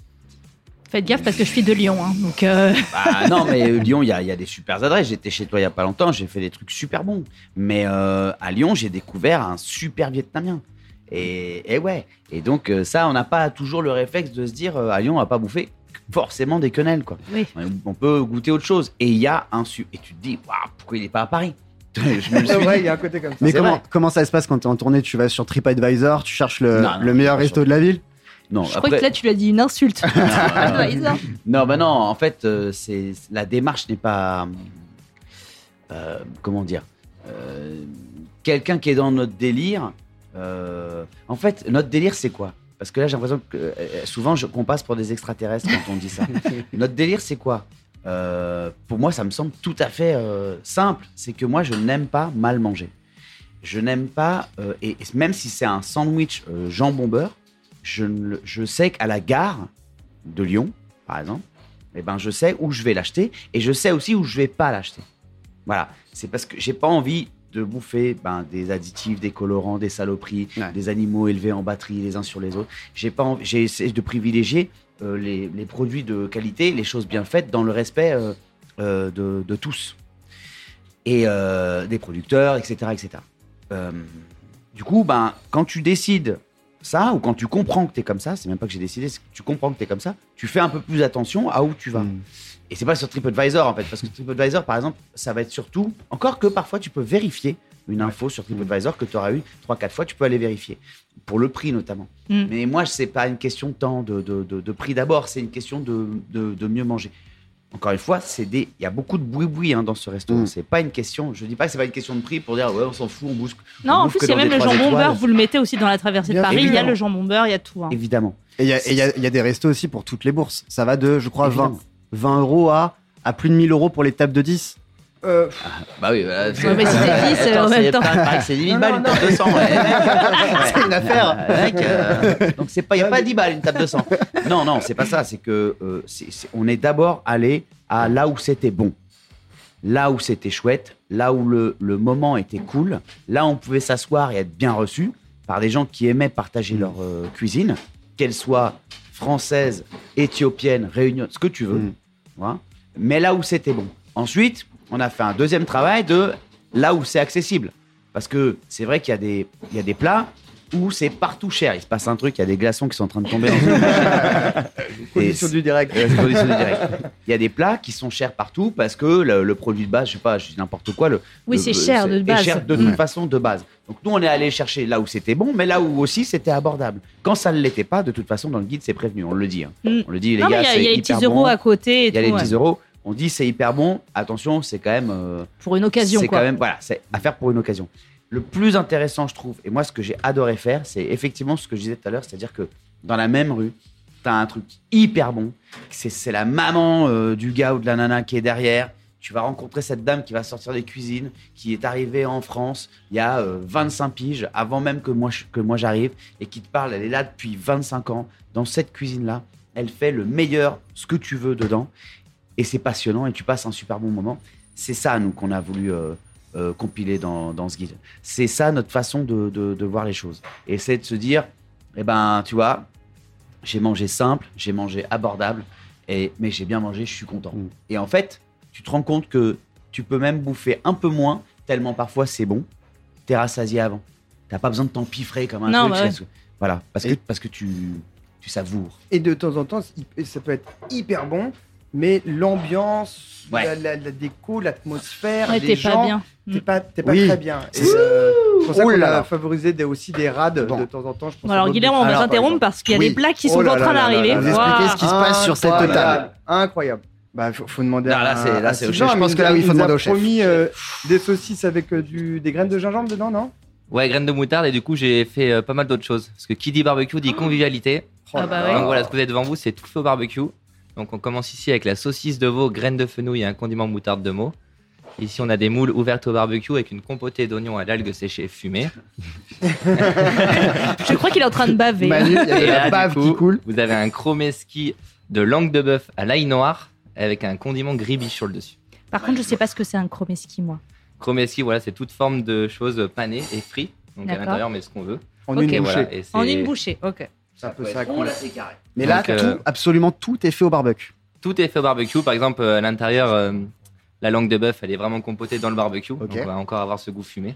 [SPEAKER 1] Faites gaffe parce que je suis de Lyon. hein, donc, euh, [LAUGHS]
[SPEAKER 3] Bah, non, mais euh, Lyon, il y a, il y a des super adresses. J'étais chez toi il y a pas longtemps, j'ai fait des trucs super bons. Mais euh, à Lyon, j'ai découvert un super vietnamien. Et, et ouais. Et donc, euh, ça, on n'a pas toujours le réflexe de se dire, euh, à Lyon, on va pas bouffer forcément des quenelles, quoi.
[SPEAKER 1] Oui.
[SPEAKER 3] On peut goûter autre chose. Et il y a un su. Et tu te dis, Waouh, pourquoi il n'est pas à Paris? [LAUGHS]
[SPEAKER 4] Il y a un côté comme ça.
[SPEAKER 2] Mais comment,
[SPEAKER 3] vrai.
[SPEAKER 2] comment ça se passe quand tu es en tournée Tu vas sur TripAdvisor, tu cherches le,
[SPEAKER 3] Non, non,
[SPEAKER 2] le meilleur resto de la ville?
[SPEAKER 3] Non,
[SPEAKER 1] Je crois que là, tu lui as dit une insulte. [LAUGHS] [LAUGHS] Advisor.
[SPEAKER 3] Non, bah non, en fait, euh, c'est la démarche n'est pas. euh, comment dire euh, Quelqu'un qui est dans notre délire. Euh, en fait, notre délire, c'est quoi? Parce que là, j'ai l'impression que euh, souvent, je- qu'on passe pour des extraterrestres quand on dit ça. [LAUGHS] notre délire, c'est quoi? Euh, Pour moi, ça me semble tout à fait euh, simple. C'est que moi, je n'aime pas mal manger. Je n'aime pas, euh, et, et même si c'est un sandwich euh, jambon beurre, je, je sais qu'à la gare de Lyon, par exemple, eh ben, je sais où je vais l'acheter et je sais aussi où je vais pas l'acheter. Voilà, c'est parce que j'ai pas envie de bouffer ben, des additifs, des colorants, des saloperies,
[SPEAKER 2] Ouais.
[SPEAKER 3] des animaux élevés en batterie les uns sur les autres. J'ai pas envie- j'ai essayé de privilégier euh, les, les produits de qualité, les choses bien faites dans le respect euh, euh, de, de tous et des producteurs, etc., etc. Du coup, ben, quand tu décides ça ou quand tu comprends que tu es comme ça, c'est même pas que j'ai décidé, c'est que tu comprends que tu es comme ça, tu fais un peu plus attention à où tu vas.
[SPEAKER 2] Mm.
[SPEAKER 3] Et c'est pas sur TripAdvisor en fait, parce que TripAdvisor par exemple, ça va être surtout, encore que parfois tu peux vérifier une info sur TripAdvisor que tu auras eu 3-4 fois, tu peux aller vérifier. Pour le prix notamment.
[SPEAKER 1] Mm.
[SPEAKER 3] Mais moi, c'est pas une question de temps, de, de, de- de prix d'abord, c'est une question de, de, de mieux manger. Encore une fois, c'est des, il y a beaucoup de boui-boui hein, dans ce resto.
[SPEAKER 2] Mm.
[SPEAKER 3] C'est pas une question, je dis pas que c'est pas une question de prix pour dire ouais, on s'en fout, on bouge.
[SPEAKER 1] Non,
[SPEAKER 3] on
[SPEAKER 1] en plus, il y a même le jambon
[SPEAKER 3] étoiles.
[SPEAKER 1] beurre. Vous le mettez aussi dans la traversée de Paris. Il y a le jambon beurre, il y a tout. hein.
[SPEAKER 3] Évidemment.
[SPEAKER 2] Et il y, a- y y des restos aussi pour toutes les bourses. Ça va de, je crois, 20,
[SPEAKER 3] Évidemment.
[SPEAKER 2] 20 euros à, à plus de 1000 euros pour les tables de 10.
[SPEAKER 4] Euh,
[SPEAKER 3] Bah oui, voilà, [LAUGHS]
[SPEAKER 1] Ouais, mais c'est 10, euh, en même temps.
[SPEAKER 3] C'est 10 000
[SPEAKER 4] Non,
[SPEAKER 3] balles une table de 100. ouais.
[SPEAKER 2] C'est une affaire.
[SPEAKER 3] Mec, euh, donc il y a pas 10 balles une table de 100. Non, non, c'est pas ça. C'est que euh, c'est- c'est- on est d'abord allé à là où c'était bon, là où c'était chouette, là où le, le moment était cool, là où on pouvait s'asseoir et être bien reçu par des gens qui aimaient partager leur euh, cuisine, qu'elle soit française, éthiopienne, réunion, ce que tu veux.
[SPEAKER 2] Mm.
[SPEAKER 3] Voilà. Mais là où c'était bon. Ensuite, on a fait un deuxième travail de là où c'est accessible. Parce que c'est vrai qu'il y, a des- il y a des plats où c'est partout cher. Il se passe un truc, il y a des glaçons qui sont en train de tomber [LAUGHS]
[SPEAKER 4] condition du direct.
[SPEAKER 3] euh, condition du direct. Il y a des plats qui sont chers partout parce que le, le produit de base, je sais pas, je dis n'importe quoi. Le,
[SPEAKER 1] Oui, c'est cher de
[SPEAKER 3] est
[SPEAKER 1] base.
[SPEAKER 3] cher de toute façon de base. Donc nous, on est allé chercher là où c'était bon, mais là où aussi c'était abordable. Quand ça ne l'était pas, de toute façon, dans le guide, c'est prévenu. On le dit. hein.
[SPEAKER 1] Mm.
[SPEAKER 3] On le dit, les
[SPEAKER 1] Non,
[SPEAKER 3] gars,
[SPEAKER 1] il y a-
[SPEAKER 3] c'est
[SPEAKER 1] il y a les petits
[SPEAKER 3] bon.
[SPEAKER 1] euros à côté et
[SPEAKER 3] Il y a
[SPEAKER 1] tout,
[SPEAKER 3] les
[SPEAKER 1] ouais.
[SPEAKER 3] petits euros. On dit c'est hyper bon. Attention, c'est quand même. euh,
[SPEAKER 1] Pour une occasion,
[SPEAKER 3] c'est quand même voilà, c'est à faire pour une occasion. Le plus intéressant, je trouve, et moi ce que j'ai adoré faire, c'est effectivement ce que je disais tout à l'heure, c'est-à-dire que dans la même rue, tu as un truc hyper bon. C'est, la maman euh, du gars ou de la nana qui est derrière. Tu vas rencontrer cette dame qui va sortir des cuisines, qui est arrivée en France il y a euh, 25 piges, avant même que moi, que moi j'arrive, et qui te parle, elle est là depuis 25 ans, dans cette cuisine-là. Elle fait le meilleur, ce que tu veux dedans, et c'est passionnant, et tu passes un super bon moment. C'est ça, nous, qu'on a voulu euh, euh, compiler dans, dans ce guide. C'est ça notre façon de, de- de voir les choses. Et c'est de se dire, eh ben, tu vois, j'ai mangé simple, j'ai mangé abordable, et, mais j'ai bien mangé, je suis content.
[SPEAKER 2] Mm.
[SPEAKER 3] Et en fait, tu te rends compte que tu peux même bouffer un peu moins, tellement parfois c'est bon, t'es rassasié avant. T'as pas besoin de t'empiffrer comme un
[SPEAKER 1] Non,
[SPEAKER 3] truc.
[SPEAKER 1] bah ouais.
[SPEAKER 3] Voilà, parce que, parce que tu, tu savoures.
[SPEAKER 4] Et de temps en temps, ça peut être hyper bon, mais l'ambiance,
[SPEAKER 3] Ouais.
[SPEAKER 4] la, la- la déco, l'atmosphère,
[SPEAKER 1] Ouais,
[SPEAKER 4] les
[SPEAKER 1] t'es
[SPEAKER 4] gens,
[SPEAKER 1] pas bien.
[SPEAKER 4] t'es pas, t'es pas
[SPEAKER 2] Oui.
[SPEAKER 4] très bien. Et, euh, c'est pour ça qu'on a favorisé des- aussi des rades
[SPEAKER 2] Bon.
[SPEAKER 4] de temps en temps. Je pense
[SPEAKER 1] Bon,
[SPEAKER 4] à
[SPEAKER 1] alors, Guilherme, on va
[SPEAKER 4] par
[SPEAKER 1] t'interrompre
[SPEAKER 4] exemple.
[SPEAKER 1] parce qu'il y a
[SPEAKER 2] Oui.
[SPEAKER 1] des plats qui
[SPEAKER 4] Oh
[SPEAKER 1] sont
[SPEAKER 4] là
[SPEAKER 1] en
[SPEAKER 4] là
[SPEAKER 1] train d'arriver.
[SPEAKER 2] Vous expliquez ce qui se passe sur cette table.
[SPEAKER 4] Incroyable. Bah, faut, faut demander
[SPEAKER 3] Non,
[SPEAKER 4] à
[SPEAKER 3] là, c'est- là,
[SPEAKER 4] à
[SPEAKER 3] c'est au chef. Je
[SPEAKER 2] pense que là, il faut demander au chef.
[SPEAKER 4] promis euh, des saucisses avec euh, du, des graines de gingembre dedans, non?
[SPEAKER 5] Ouais, graines de moutarde et du coup j'ai fait euh, pas mal d'autres choses. Parce que qui dit barbecue dit convivialité.
[SPEAKER 1] Ah bah
[SPEAKER 4] là
[SPEAKER 1] ouais.
[SPEAKER 5] Donc voilà, ce que vous avez devant vous, c'est tout fait au barbecue. Donc on commence ici avec la saucisse de veau, graines de fenouil et un condiment moutarde de Meaux. Ici on a des moules ouvertes au barbecue avec une compotée d'oignons à l'algue séchée fumée. [LAUGHS]
[SPEAKER 1] Je crois qu'il est en train de baver.
[SPEAKER 2] Manu, il y a de
[SPEAKER 5] là,
[SPEAKER 2] la
[SPEAKER 5] du
[SPEAKER 2] bave
[SPEAKER 5] coup,
[SPEAKER 2] qui coule.
[SPEAKER 5] Vous avez un chromeski de langue de bœuf à l'ail noir avec un condiment gribiche sur le dessus.
[SPEAKER 1] Par contre, je sais pas ce que c'est un chromeski, moi.
[SPEAKER 5] Chromeski, voilà, c'est toute forme de choses panées et frites. Donc à
[SPEAKER 1] D'accord.
[SPEAKER 5] l'intérieur, on met ce qu'on veut.
[SPEAKER 4] En
[SPEAKER 1] Ok.
[SPEAKER 4] une bouchée.
[SPEAKER 5] voilà, et c'est-
[SPEAKER 1] En une bouchée, ok.
[SPEAKER 4] C'est un peu
[SPEAKER 3] peut
[SPEAKER 4] ça.
[SPEAKER 3] rond, là, c'est carré.
[SPEAKER 2] Mais là,
[SPEAKER 5] Donc, euh,
[SPEAKER 2] tout, absolument tout est fait au barbecue.
[SPEAKER 5] Tout est fait au barbecue. Par exemple, euh, à l'intérieur, euh, la langue de bœuf, elle est vraiment compotée dans le barbecue. Donc, on va encore avoir ce goût fumé.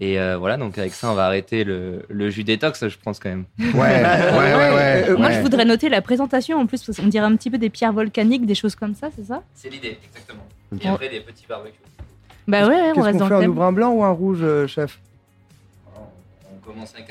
[SPEAKER 5] Et euh, voilà, donc avec ça, on va arrêter le, le jus détox, je pense quand même.
[SPEAKER 2] Ouais, ouais, ouais, [LAUGHS] ouais.
[SPEAKER 1] Moi, je voudrais noter la présentation en plus, parce qu'on dirait un petit peu des pierres volcaniques, des choses comme ça, c'est ça?
[SPEAKER 5] C'est l'idée, exactement. Et après, des petits barbecues.
[SPEAKER 1] Bah ouais, ouais, on reste
[SPEAKER 4] qu'on
[SPEAKER 1] dans
[SPEAKER 4] fait
[SPEAKER 1] le
[SPEAKER 4] On
[SPEAKER 1] thème.
[SPEAKER 4] ouvre un blanc ou un rouge, euh, chef?
[SPEAKER 5] On commence avec.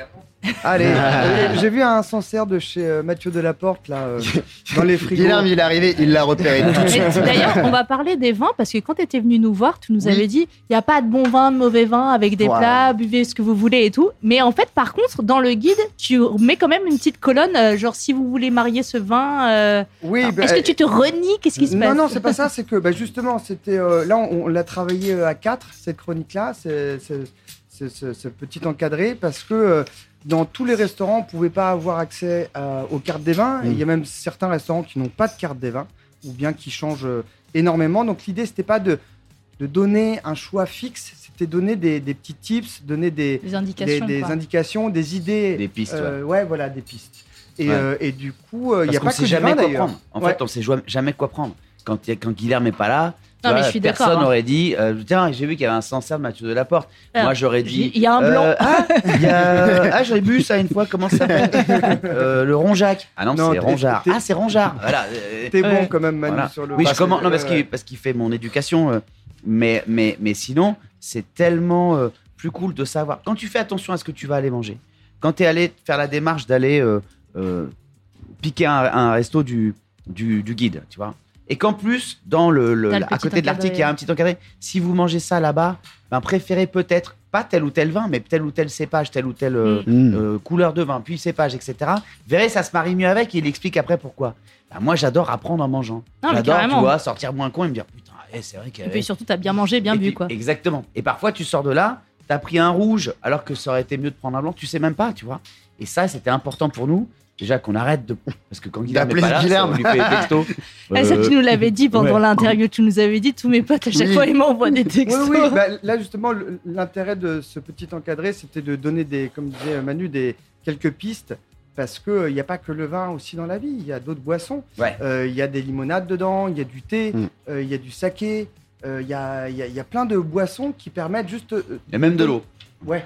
[SPEAKER 4] Allez, [LAUGHS] euh, j'ai vu un Sancerre de chez euh, Mathieu Delaporte, là, euh, [LAUGHS] dans les frigos.
[SPEAKER 2] Guilherme, il est arrivé, il l'a repéré tout de suite.
[SPEAKER 1] D'ailleurs, on va parler des vins parce que quand tu étais venu nous voir, tu nous
[SPEAKER 2] Oui.
[SPEAKER 1] avais dit il n'y a pas de bon vin, de mauvais vin avec des
[SPEAKER 2] Voilà.
[SPEAKER 1] plats, buvez ce que vous voulez et tout. Mais en fait, par contre, dans le guide, tu mets quand même une petite colonne, euh, genre si vous voulez marier ce vin, euh,
[SPEAKER 4] Oui, bah,
[SPEAKER 1] est-ce que tu te renies? Qu'est-ce qui se
[SPEAKER 4] non,
[SPEAKER 1] passe?
[SPEAKER 4] non, c'est pas ça. C'est que bah, justement, c'était euh, là, on, on l'a travaillé à quatre cette chronique-là, c'est c'est- ce ce petit encadré, parce que euh, dans tous les restaurants, on pouvait pas avoir accès à- aux cartes des vins.
[SPEAKER 2] Mm.
[SPEAKER 4] Il y a même certains restaurants qui n'ont pas de carte des vins, ou bien qui changent euh, énormément. Donc l'idée, c'était pas de de donner un choix fixe, c'était donner des, des petits tips, donner des,
[SPEAKER 1] Des indications.
[SPEAKER 4] des indications, des idées.
[SPEAKER 3] Des pistes,
[SPEAKER 4] Euh, ouais. voilà, des pistes. Et,
[SPEAKER 3] Ouais.
[SPEAKER 4] euh, et du coup, euh, il n'y a pas
[SPEAKER 3] sait
[SPEAKER 4] que du
[SPEAKER 3] jamais
[SPEAKER 4] vin
[SPEAKER 3] quoi prendre. En
[SPEAKER 4] Ouais.
[SPEAKER 3] fait, on sait joi- jamais quoi prendre. Quand, quand Guilherme n'est pas là,
[SPEAKER 1] Non, mais je suis d'accord,
[SPEAKER 3] personne
[SPEAKER 1] hein.
[SPEAKER 3] n'aurait dit euh, Tiens, j'ai vu qu'il y avait un Sancerre de Mathieu Delaporte.
[SPEAKER 1] Alors,
[SPEAKER 3] Moi, j'aurais dit
[SPEAKER 1] Il y a un blanc.
[SPEAKER 3] euh, ah, [LAUGHS] a- ah, j'avais bu ça une fois, comment ça s'appelle [LAUGHS] Euh, Le Ronjac. Ah non,
[SPEAKER 4] Non,
[SPEAKER 3] c'est Ronjard. Ah, c'est Ronjard. Voilà. euh,
[SPEAKER 4] T'es bon quand même, Manu,
[SPEAKER 3] Voilà.
[SPEAKER 4] sur le
[SPEAKER 3] Oui, je commence non, parce qu'il parce qu'il fait mon éducation. euh, mais, mais, mais sinon, c'est tellement euh, plus cool de savoir. Quand tu fais attention à ce que tu vas aller manger, quand tu es allé faire la démarche d'aller euh, euh, piquer un, un resto du, du, du guide, tu vois. Et qu'en plus, dans le, le- à côté de l'article, il y a un petit encadré. Si vous mangez ça là-bas, ben, préférez peut-être pas tel ou tel vin, mais tel ou tel cépage, tel ou tel euh,
[SPEAKER 2] Mm.
[SPEAKER 3] euh, couleur de vin, puis cépage, etc. Vous verrez, ça se marie mieux avec et il explique après pourquoi. Ben, moi, j'adore apprendre en mangeant. J'adore, tu vois, sortir moins con et me dire putain, eh, c'est vrai qu'il y
[SPEAKER 1] Et puis surtout, t'as bien mangé, bien
[SPEAKER 3] Et
[SPEAKER 1] bu,
[SPEAKER 3] puis-
[SPEAKER 1] quoi.
[SPEAKER 3] Exactement. Et parfois, tu sors de là, t'as pris un rouge alors que ça aurait été mieux de prendre un blanc, tu sais même pas, tu vois. Et ça, c'était important pour nous. Déjà qu'on arrête de. Parce que quand Guilherme n'est pas là,
[SPEAKER 2] Guilherme.
[SPEAKER 3] on lui fait des textos. [LAUGHS]
[SPEAKER 1] Ah, ça,
[SPEAKER 3] Euh,
[SPEAKER 1] tu nous l'avais dit pendant
[SPEAKER 3] ouais.
[SPEAKER 1] l'interview. Tu nous avais dit, tous mes potes, à chaque
[SPEAKER 2] Oui.
[SPEAKER 1] fois, ils m'envoient des
[SPEAKER 4] Oui,
[SPEAKER 1] textos.
[SPEAKER 4] oui, bah, là justement, l'intérêt de ce petit encadré, c'était de donner des, comme disait Manu, des quelques pistes, parce que il n'y a pas que le vin aussi dans la vie, il y a d'autres boissons.
[SPEAKER 3] Ouais.
[SPEAKER 4] Euh, Il y a des limonades dedans, il y a du thé,
[SPEAKER 2] Mm.
[SPEAKER 4] euh, il y a du saké, euh, il y, a, il y a- il y a plein de boissons qui permettent juste, euh,
[SPEAKER 3] Il y a même de l'eau.
[SPEAKER 4] ouais,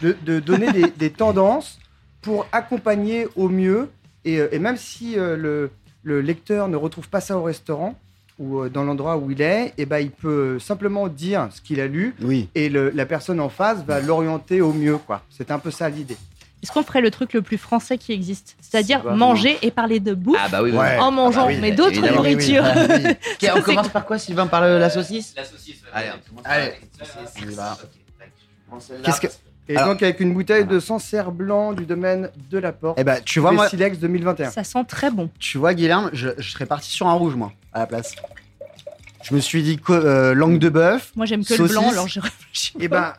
[SPEAKER 4] de, de donner des, des tendances pour accompagner au mieux. Et, euh, et même si euh, le, le lecteur ne retrouve pas ça au restaurant ou euh, dans l'endroit où il est, et ben, il peut simplement dire ce qu'il a lu
[SPEAKER 2] Oui.
[SPEAKER 4] et le- la personne en face va l'orienter au mieux. quoi. C'est un peu ça l'idée.
[SPEAKER 1] Est-ce qu'on ferait le truc le plus français qui existe? C'est-à-dire manger et parler de bouffe
[SPEAKER 3] Ah bah oui.
[SPEAKER 2] Ouais.
[SPEAKER 1] en mangeant,
[SPEAKER 3] Ah bah oui,
[SPEAKER 1] mais d'autres nourritures.
[SPEAKER 3] Ok, [LAUGHS] on commence par quoi, Sylvain? Par le- la saucisse?
[SPEAKER 5] La saucisse. ouais.
[SPEAKER 3] Allez.
[SPEAKER 2] Qu'est-ce que-
[SPEAKER 4] Et
[SPEAKER 2] Alors-
[SPEAKER 4] donc avec une bouteille de Sancerre blanc du domaine de la Porte,
[SPEAKER 2] Eh ben, tu vois, moi,
[SPEAKER 4] Silex 2021.
[SPEAKER 1] Ça sent très bon.
[SPEAKER 2] tu vois, Guilherme, je, je serais parti sur un rouge, moi, à la place. Je me suis dit, euh, langue de bœuf.
[SPEAKER 1] Moi, j'aime que le blanc, alors je réfléchis.
[SPEAKER 4] Et ben,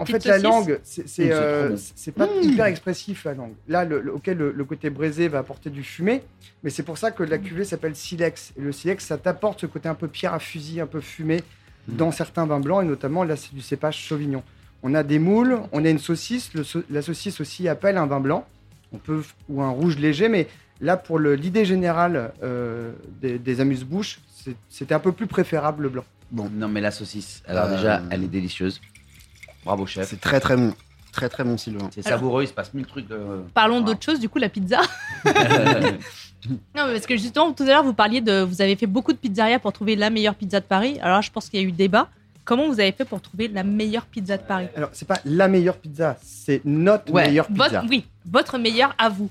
[SPEAKER 4] en
[SPEAKER 1] Petite
[SPEAKER 4] fait, la langue, c'est
[SPEAKER 3] Mmh,
[SPEAKER 4] euh, pas hyper expressif la langue. Là, le, le- ok, le, le côté braisé va apporter du fumé, mais c'est pour ça que la cuvée s'appelle Silex. Et le Silex, ça t'apporte ce côté un peu pierre à fusil, un peu fumé dans certains vins blancs, et notamment là, c'est du cépage Sauvignon. On a des moules, on a une saucisse. Le la saucisse aussi appelle un vin blanc, on peut ou un rouge léger, mais là, pour l'idée générale euh, des, des amuse-bouches, c'est- c'était un peu plus préférable le blanc.
[SPEAKER 3] Non, mais la saucisse, alors
[SPEAKER 2] Euh,
[SPEAKER 3] déjà, elle est délicieuse. Bravo, chef.
[SPEAKER 2] C'est très très bon. Très très bon, Sylvain.
[SPEAKER 3] C'est savoureux, il se passe mille trucs de.
[SPEAKER 1] Parlons d'autre chose, du coup, la pizza. [LAUGHS] [LAUGHS] Non, mais parce que justement, tout à l'heure, vous parliez de. Vous avez fait beaucoup de pizzerias pour trouver la meilleure pizza de Paris. Alors, là, je pense qu'il y a eu débat. Comment vous avez fait pour trouver la meilleure pizza de Paris
[SPEAKER 4] Alors, c'est pas la meilleure pizza, c'est notre
[SPEAKER 3] Ouais.
[SPEAKER 4] meilleure pizza.
[SPEAKER 1] votre, Oui, votre meilleure à vous.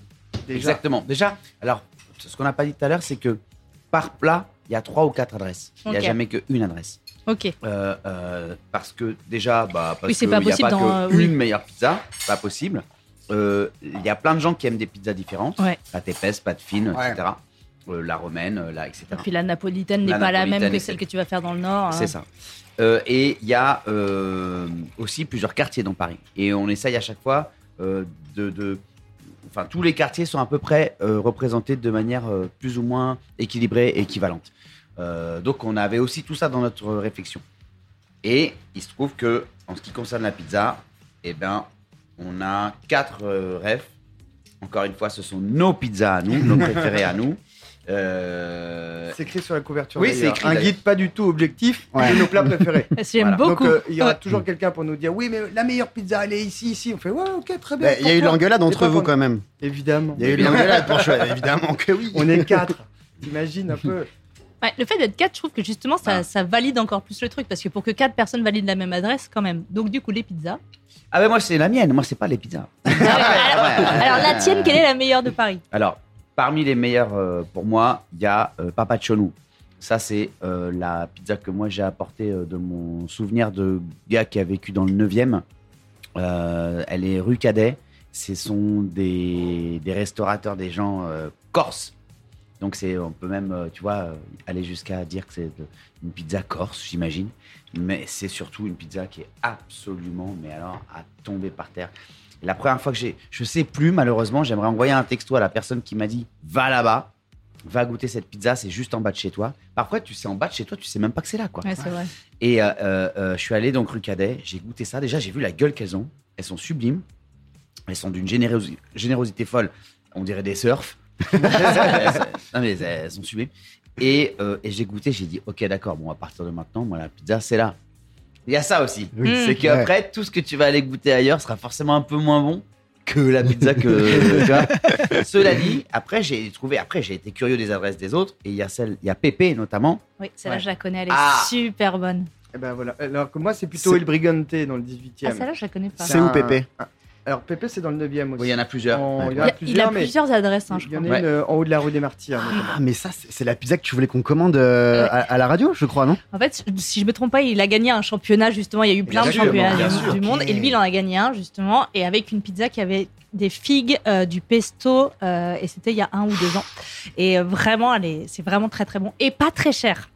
[SPEAKER 4] Déjà.
[SPEAKER 3] Exactement. Déjà, alors, ce qu'on n'a pas dit tout à l'heure, c'est que par plat, il y a trois ou quatre adresses. Il n'y a
[SPEAKER 1] Ok.
[SPEAKER 3] jamais qu'une adresse.
[SPEAKER 1] Ok.
[SPEAKER 3] Euh, euh, parce que déjà, bah, parce
[SPEAKER 1] Oui, c'est
[SPEAKER 3] que
[SPEAKER 1] pas
[SPEAKER 3] il y a
[SPEAKER 1] possible
[SPEAKER 3] pas
[SPEAKER 1] dans-
[SPEAKER 3] que
[SPEAKER 1] euh, oui.
[SPEAKER 3] une meilleure pizza, pas possible. Euh, Il y a plein de gens qui aiment des pizzas différentes,
[SPEAKER 1] Ouais.
[SPEAKER 3] pâte épaisse, pâte fine,
[SPEAKER 2] Ouais.
[SPEAKER 3] etc. Euh, la romaine, euh, là, etc.
[SPEAKER 1] Et puis la napolitaine n'est pas la même que celle que tu vas faire dans le Nord. hein.
[SPEAKER 3] C'est ça. Euh, et il y a euh, aussi plusieurs quartiers dans Paris. Et on essaye à chaque fois euh, de, de- Enfin, tous les quartiers sont à peu près représentés de manière plus ou moins équilibrée et équivalente. Donc, on avait aussi tout ça dans notre réflexion. Et il se trouve que, en ce qui concerne la pizza, eh ben, on a quatre refs. Encore une fois, ce sont nos pizzas à nous, nos préférés à nous. Euh,
[SPEAKER 4] C'est écrit sur la couverture.
[SPEAKER 3] Oui, c'est écrit,
[SPEAKER 4] Un guide pas du tout objectif
[SPEAKER 2] Ouais.
[SPEAKER 4] de nos plats préférés. [LAUGHS]
[SPEAKER 1] J'aime
[SPEAKER 3] Voilà.
[SPEAKER 1] beaucoup.
[SPEAKER 4] Donc euh, il y aura
[SPEAKER 1] Ouais.
[SPEAKER 4] toujours quelqu'un pour nous dire oui, mais la meilleure pizza, elle est ici, ici. On fait ouais, ok, très bien.
[SPEAKER 2] Bah, Il y a eu l'engueulade entre vous quand même.
[SPEAKER 4] Évidemment.
[SPEAKER 2] Il y a eu l'engueulade pour [LAUGHS] choisir, évidemment que oui.
[SPEAKER 4] On est quatre. [LAUGHS] T'imagines un peu
[SPEAKER 1] Ouais, le fait d'être 4, je trouve que justement, ça,
[SPEAKER 3] Ah.
[SPEAKER 1] ça valide encore plus le truc. Parce que pour que 4 personnes valident la même adresse, quand même. Donc, du coup, les pizzas.
[SPEAKER 3] Ah, ben moi, c'est la mienne. Moi, c'est pas les pizzas.
[SPEAKER 1] alors, alors, la tienne, quelle est la meilleure de Paris?
[SPEAKER 3] Alors, parmi les meilleurs euh, pour moi, il y a euh, Papa Chonou. Ça, c'est euh, la pizza que moi j'ai apportée euh, de mon souvenir de gars qui a vécu dans le 9e. Euh, elle est rue Cadet. Ce sont des, restaurateurs, des gens corses. Donc, c'est, on peut même, tu vois, aller jusqu'à dire que c'est une pizza corse, j'imagine. Mais c'est surtout une pizza qui est absolument, mais alors, à tomber par terre. La première fois que j'ai, je sais plus malheureusement, j'aimerais envoyer un texto à la personne qui m'a dit va là-bas, va goûter cette pizza, c'est juste en bas de chez toi. Parfois tu sais en bas de chez toi, tu sais même pas que c'est là quoi.
[SPEAKER 1] Ouais, c'est vrai.
[SPEAKER 3] Et euh, euh, euh, je suis allé donc rue Cadet, j'ai goûté ça. Déjà j'ai vu la gueule qu'elles ont, elles sont sublimes, elles sont d'une générosi- générosité folle. On dirait des surfs. [LAUGHS] non mais elles sont sublimes. Et, euh, et j'ai goûté, j'ai dit ok d'accord, bon à partir de maintenant, moi la pizza c'est là. Il y a ça aussi.
[SPEAKER 2] Oui.
[SPEAKER 3] C'est qu'après, tout ce que tu vas aller goûter ailleurs sera forcément un peu moins bon que la pizza que. [LAUGHS] tu vois. Cela dit, après, j'ai trouvé, après, j'ai été curieux des adresses des autres. Et il y a celle, il y a Pépé notamment.
[SPEAKER 1] Oui, celle-là,
[SPEAKER 4] Ouais.
[SPEAKER 1] je la connais. Elle est
[SPEAKER 3] Ah.
[SPEAKER 1] super bonne.
[SPEAKER 4] Eh ben voilà. Alors que moi, c'est plutôt El Brigante dans le 18e.
[SPEAKER 1] Ah, celle-là, je la connais pas.
[SPEAKER 2] C'est où, Pépé?
[SPEAKER 4] Alors Pépé, c'est dans le 9e aussi.
[SPEAKER 3] Oui, il y en a plusieurs.
[SPEAKER 4] En-
[SPEAKER 3] Ouais.
[SPEAKER 4] il y en
[SPEAKER 1] a,
[SPEAKER 4] a
[SPEAKER 1] il a
[SPEAKER 4] plusieurs, mais-
[SPEAKER 1] plusieurs adresses, hein, je
[SPEAKER 4] Il y en
[SPEAKER 1] crois.
[SPEAKER 4] a une euh, en haut de la rue des Martyrs.
[SPEAKER 2] Ah, mais ça, c'est la pizza que tu voulais qu'on commande euh,
[SPEAKER 1] Ouais.
[SPEAKER 2] à, à la radio, je crois, non?
[SPEAKER 1] En fait, si je me trompe pas, il a gagné un championnat justement. Il y a eu plein
[SPEAKER 3] Bien
[SPEAKER 1] de
[SPEAKER 3] sûr,
[SPEAKER 1] championnats
[SPEAKER 3] bien
[SPEAKER 1] du,
[SPEAKER 3] sûr.
[SPEAKER 1] du monde et lui, il en a gagné un justement et avec une pizza qui avait des figues, euh, du pesto euh, et c'était il y a un ou deux ans. Et vraiment, elle est- c'est vraiment très très bon et pas très cher.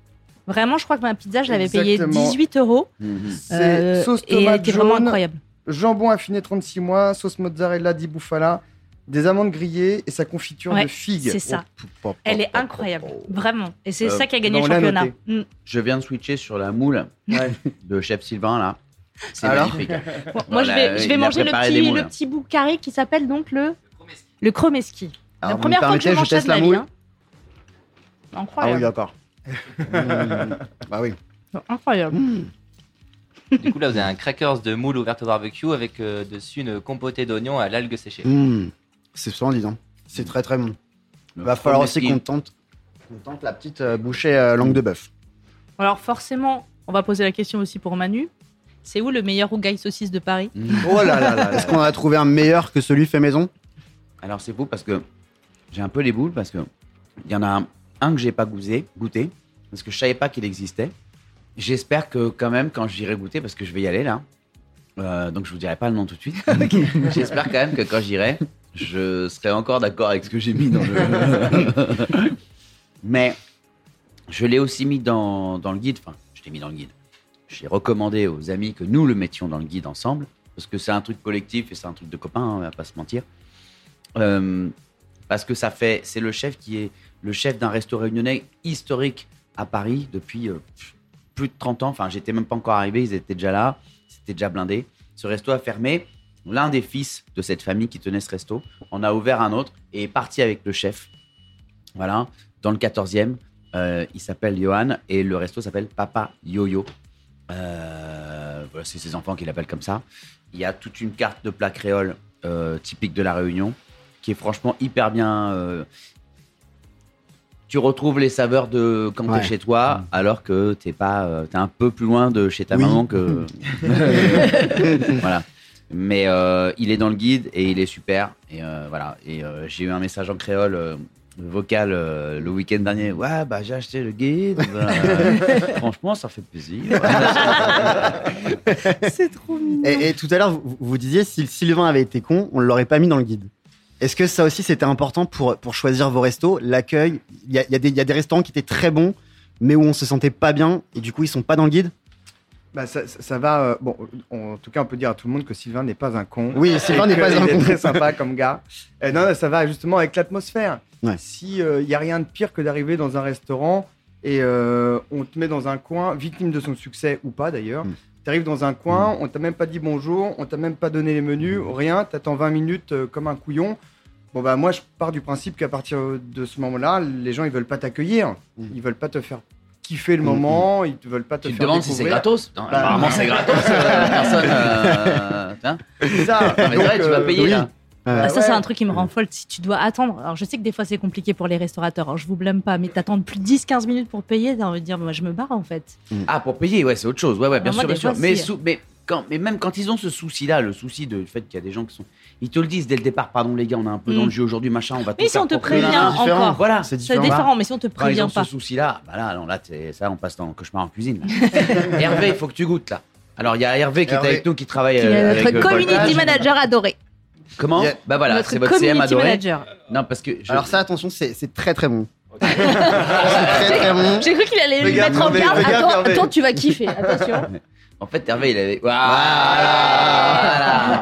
[SPEAKER 1] Vraiment, je crois que ma pizza, je l'avais payée
[SPEAKER 4] Exactement.
[SPEAKER 1] 18 euros
[SPEAKER 3] Mhm.
[SPEAKER 4] C'est
[SPEAKER 1] euh,
[SPEAKER 4] sauce
[SPEAKER 1] et elle
[SPEAKER 4] tomate
[SPEAKER 1] était vraiment incroyable.
[SPEAKER 4] Jambon affiné 36 mois, sauce mozzarella di bufala, des amandes grillées et sa confiture
[SPEAKER 1] Ouais,
[SPEAKER 4] de figues.
[SPEAKER 1] c'est ça.
[SPEAKER 3] Oh,
[SPEAKER 1] Elle est incroyable, vraiment. Et c'est
[SPEAKER 3] Euh,
[SPEAKER 1] ça qui a gagné le championnat. Mm.
[SPEAKER 3] Je viens de switcher sur la moule
[SPEAKER 4] Ouais. [LAUGHS]
[SPEAKER 3] de Chef Sylvain là. C'est
[SPEAKER 2] Alors
[SPEAKER 3] magnifique. [LAUGHS]
[SPEAKER 1] Bon, moi, je vais, je manger le petit,
[SPEAKER 3] moules.
[SPEAKER 1] le petit bout carré qui s'appelle donc le, le Chromeski.
[SPEAKER 2] Alors,
[SPEAKER 1] La première fois que je mange ça
[SPEAKER 2] teste
[SPEAKER 1] de
[SPEAKER 2] la moule
[SPEAKER 1] hein.
[SPEAKER 2] Ah oui,
[SPEAKER 1] Incroyable.
[SPEAKER 2] d'accord. Mmh. [LAUGHS] bah oui.
[SPEAKER 1] Incroyable.
[SPEAKER 5] Du coup, là, vous avez un crackers de moule ouverte au barbecue avec euh, dessus une compotée d'oignons à l'algue séchée.
[SPEAKER 2] Mmh. C'est splendide, hein. C'est très très bon.
[SPEAKER 3] Le
[SPEAKER 2] Va falloir aussi qu'on tente, qu'on tente la petite euh, bouchée euh, langue de bœuf.
[SPEAKER 1] Alors forcément, on va poser la question aussi pour Manu. C'est où le meilleur rougail saucisse de Paris?
[SPEAKER 3] Ski.
[SPEAKER 2] Oh là là là. Est-ce qu'on a trouvé un meilleur que celui fait maison?
[SPEAKER 3] Alors c'est fou parce que j'ai un peu les boules parce que il y en a un, un que j'ai pas goûté, goûté parce que je savais pas qu'il existait. J'espère que quand même quand j'irai goûter parce que je vais y aller là. euh, donc je vous dirai pas le nom tout de suite. [LAUGHS] J'espère quand même que quand j'irai, je serai encore d'accord avec ce que j'ai mis dans le. [LAUGHS] Mais je l'ai aussi mis dans, dans le guide. Enfin, je l'ai mis dans le guide. J'ai recommandé aux amis que nous le mettions dans le guide ensemble parce que c'est un truc collectif et c'est un truc de copains, hein, on va pas se mentir. Euh, parce que ça fait, c'est le chef qui est le chef d'un resto réunionnais historique à Paris depuis euh, plus de 30 ans. Enfin, j'étais même pas encore arrivé, ils étaient déjà là, c'était déjà blindé. Ce resto a fermé. L'un des fils de cette famille qui tenait ce resto en a ouvert un autre et est parti avec le chef. Voilà, dans le 14e. Euh, il s'appelle Johan et le resto s'appelle Papa Yo-Yo. Euh, voilà, c'est ses enfants qui l'appellent comme ça. Il y a toute une carte de plats créoles euh, typique de la Réunion qui est franchement hyper bien. Tu retrouves les saveurs de quand
[SPEAKER 2] Ouais.
[SPEAKER 3] t'es chez toi, alors que t'es pas, euh, t'es un peu plus loin de chez ta
[SPEAKER 2] Oui.
[SPEAKER 3] maman que. [LAUGHS] voilà. Mais euh, il est dans le guide et il est super. Et euh, voilà. Et euh, j'ai eu un message en créole. euh, vocal euh, le week-end dernier ouais bah j'ai acheté le guide Bah, [LAUGHS] franchement ça fait plaisir [LAUGHS]
[SPEAKER 1] C'est trop mignon.
[SPEAKER 2] et, et tout à l'heure, vous, vous disiez si le Sylvain avait été con, on ne l'aurait pas mis dans le guide. Est-ce que ça aussi c'était important pour, pour choisir vos restos? L'accueil, il y a, y a des- il y a des restaurants qui étaient très bons, mais où on se sentait pas bien et du coup ils sont pas dans le guide?
[SPEAKER 4] Bah, ça, ça- ça va. euh, bon, en tout cas, on peut dire à tout le monde que Sylvain n'est pas un con.
[SPEAKER 2] Oui, Sylvain n'est pas un con.
[SPEAKER 4] très sympa comme gars. Euh, non, ça va justement avec l'atmosphère.
[SPEAKER 2] Ouais.
[SPEAKER 4] Si il y a rien de pire que d'arriver dans un restaurant et euh, on te met dans un coin, victime de son succès ou pas d'ailleurs.
[SPEAKER 2] Mm.
[SPEAKER 4] Tu arrives dans un coin, on t'a même pas dit bonjour, on t'a même pas donné les menus, rien. T'attends 20 minutes euh, comme un couillon. Bon bah moi je pars du principe qu'à partir de ce moment-là, les gens ils veulent pas t'accueillir,
[SPEAKER 2] Mm.
[SPEAKER 4] ils veulent pas te faire kiffer le
[SPEAKER 2] Mm,
[SPEAKER 4] moment, ils te veulent pas te
[SPEAKER 3] Tu te
[SPEAKER 4] faire
[SPEAKER 3] demandes si c'est
[SPEAKER 4] découvrir.
[SPEAKER 3] gratos Non,
[SPEAKER 4] Bah,
[SPEAKER 3] Apparemment, c'est gratos. euh, [LAUGHS] personne. euh, tiens.
[SPEAKER 4] C'est ça.
[SPEAKER 3] Non, mais c'est
[SPEAKER 4] Donc,
[SPEAKER 3] vrai, tu vas
[SPEAKER 4] euh,
[SPEAKER 3] payer
[SPEAKER 2] oui.
[SPEAKER 3] là.
[SPEAKER 2] Euh,
[SPEAKER 1] Ah, ça,
[SPEAKER 4] ouais.
[SPEAKER 1] c'est un truc qui me rend folle. Si tu dois attendre, alors je sais que des fois c'est compliqué pour les restaurateurs, alors je vous blâme pas, mais t'attends plus de 10-15 minutes pour payer, t'as envie de dire, moi je me barre en fait.
[SPEAKER 3] Ah, pour payer, ouais, c'est autre chose. Ouais, ouais, bien
[SPEAKER 1] moi,
[SPEAKER 3] sûr, bien
[SPEAKER 1] des
[SPEAKER 3] sûr.
[SPEAKER 1] fois,
[SPEAKER 3] Mais,
[SPEAKER 1] si.
[SPEAKER 3] sous- mais, quand, mais même quand ils ont ce souci-là, le souci de, du fait qu'il y a des gens qui sont. Ils te le disent dès le départ, pardon les gars, on est un peu dans
[SPEAKER 1] Mm.
[SPEAKER 3] le jeu aujourd'hui, machin, on va tout
[SPEAKER 1] Mais si
[SPEAKER 3] faire
[SPEAKER 1] on te prévient
[SPEAKER 2] c'est différent.
[SPEAKER 1] encore,
[SPEAKER 3] Voilà.
[SPEAKER 2] C'est différent.
[SPEAKER 1] différent, mais si on te
[SPEAKER 3] Quand ils
[SPEAKER 1] prévient
[SPEAKER 3] ont
[SPEAKER 1] pas.
[SPEAKER 3] ce souci-là, bah là, non, là, c'est- ça, on passe dans le cauchemar en cuisine. [LAUGHS] Hervé, il faut que tu goûtes là. Alors, il y a Hervé qui
[SPEAKER 2] Hervé.
[SPEAKER 3] est avec nous, qui travaille
[SPEAKER 1] Qui
[SPEAKER 3] euh,
[SPEAKER 1] est
[SPEAKER 3] avec
[SPEAKER 1] notre
[SPEAKER 3] euh,
[SPEAKER 1] community manager adoré.
[SPEAKER 3] Comment
[SPEAKER 2] Yeah.
[SPEAKER 3] Bah voilà, c'est votre CM
[SPEAKER 1] community
[SPEAKER 3] adoré.
[SPEAKER 1] manager.
[SPEAKER 3] Non, parce que. je-
[SPEAKER 2] Alors ça, attention, c'est très très bon. c'est très très bon. [LAUGHS]
[SPEAKER 1] J'ai cru qu'il allait
[SPEAKER 4] Regarde
[SPEAKER 1] mettre en garde. attends, tu vas kiffer. Attention. [LAUGHS]
[SPEAKER 3] En fait, Hervé, il avait. Voilà,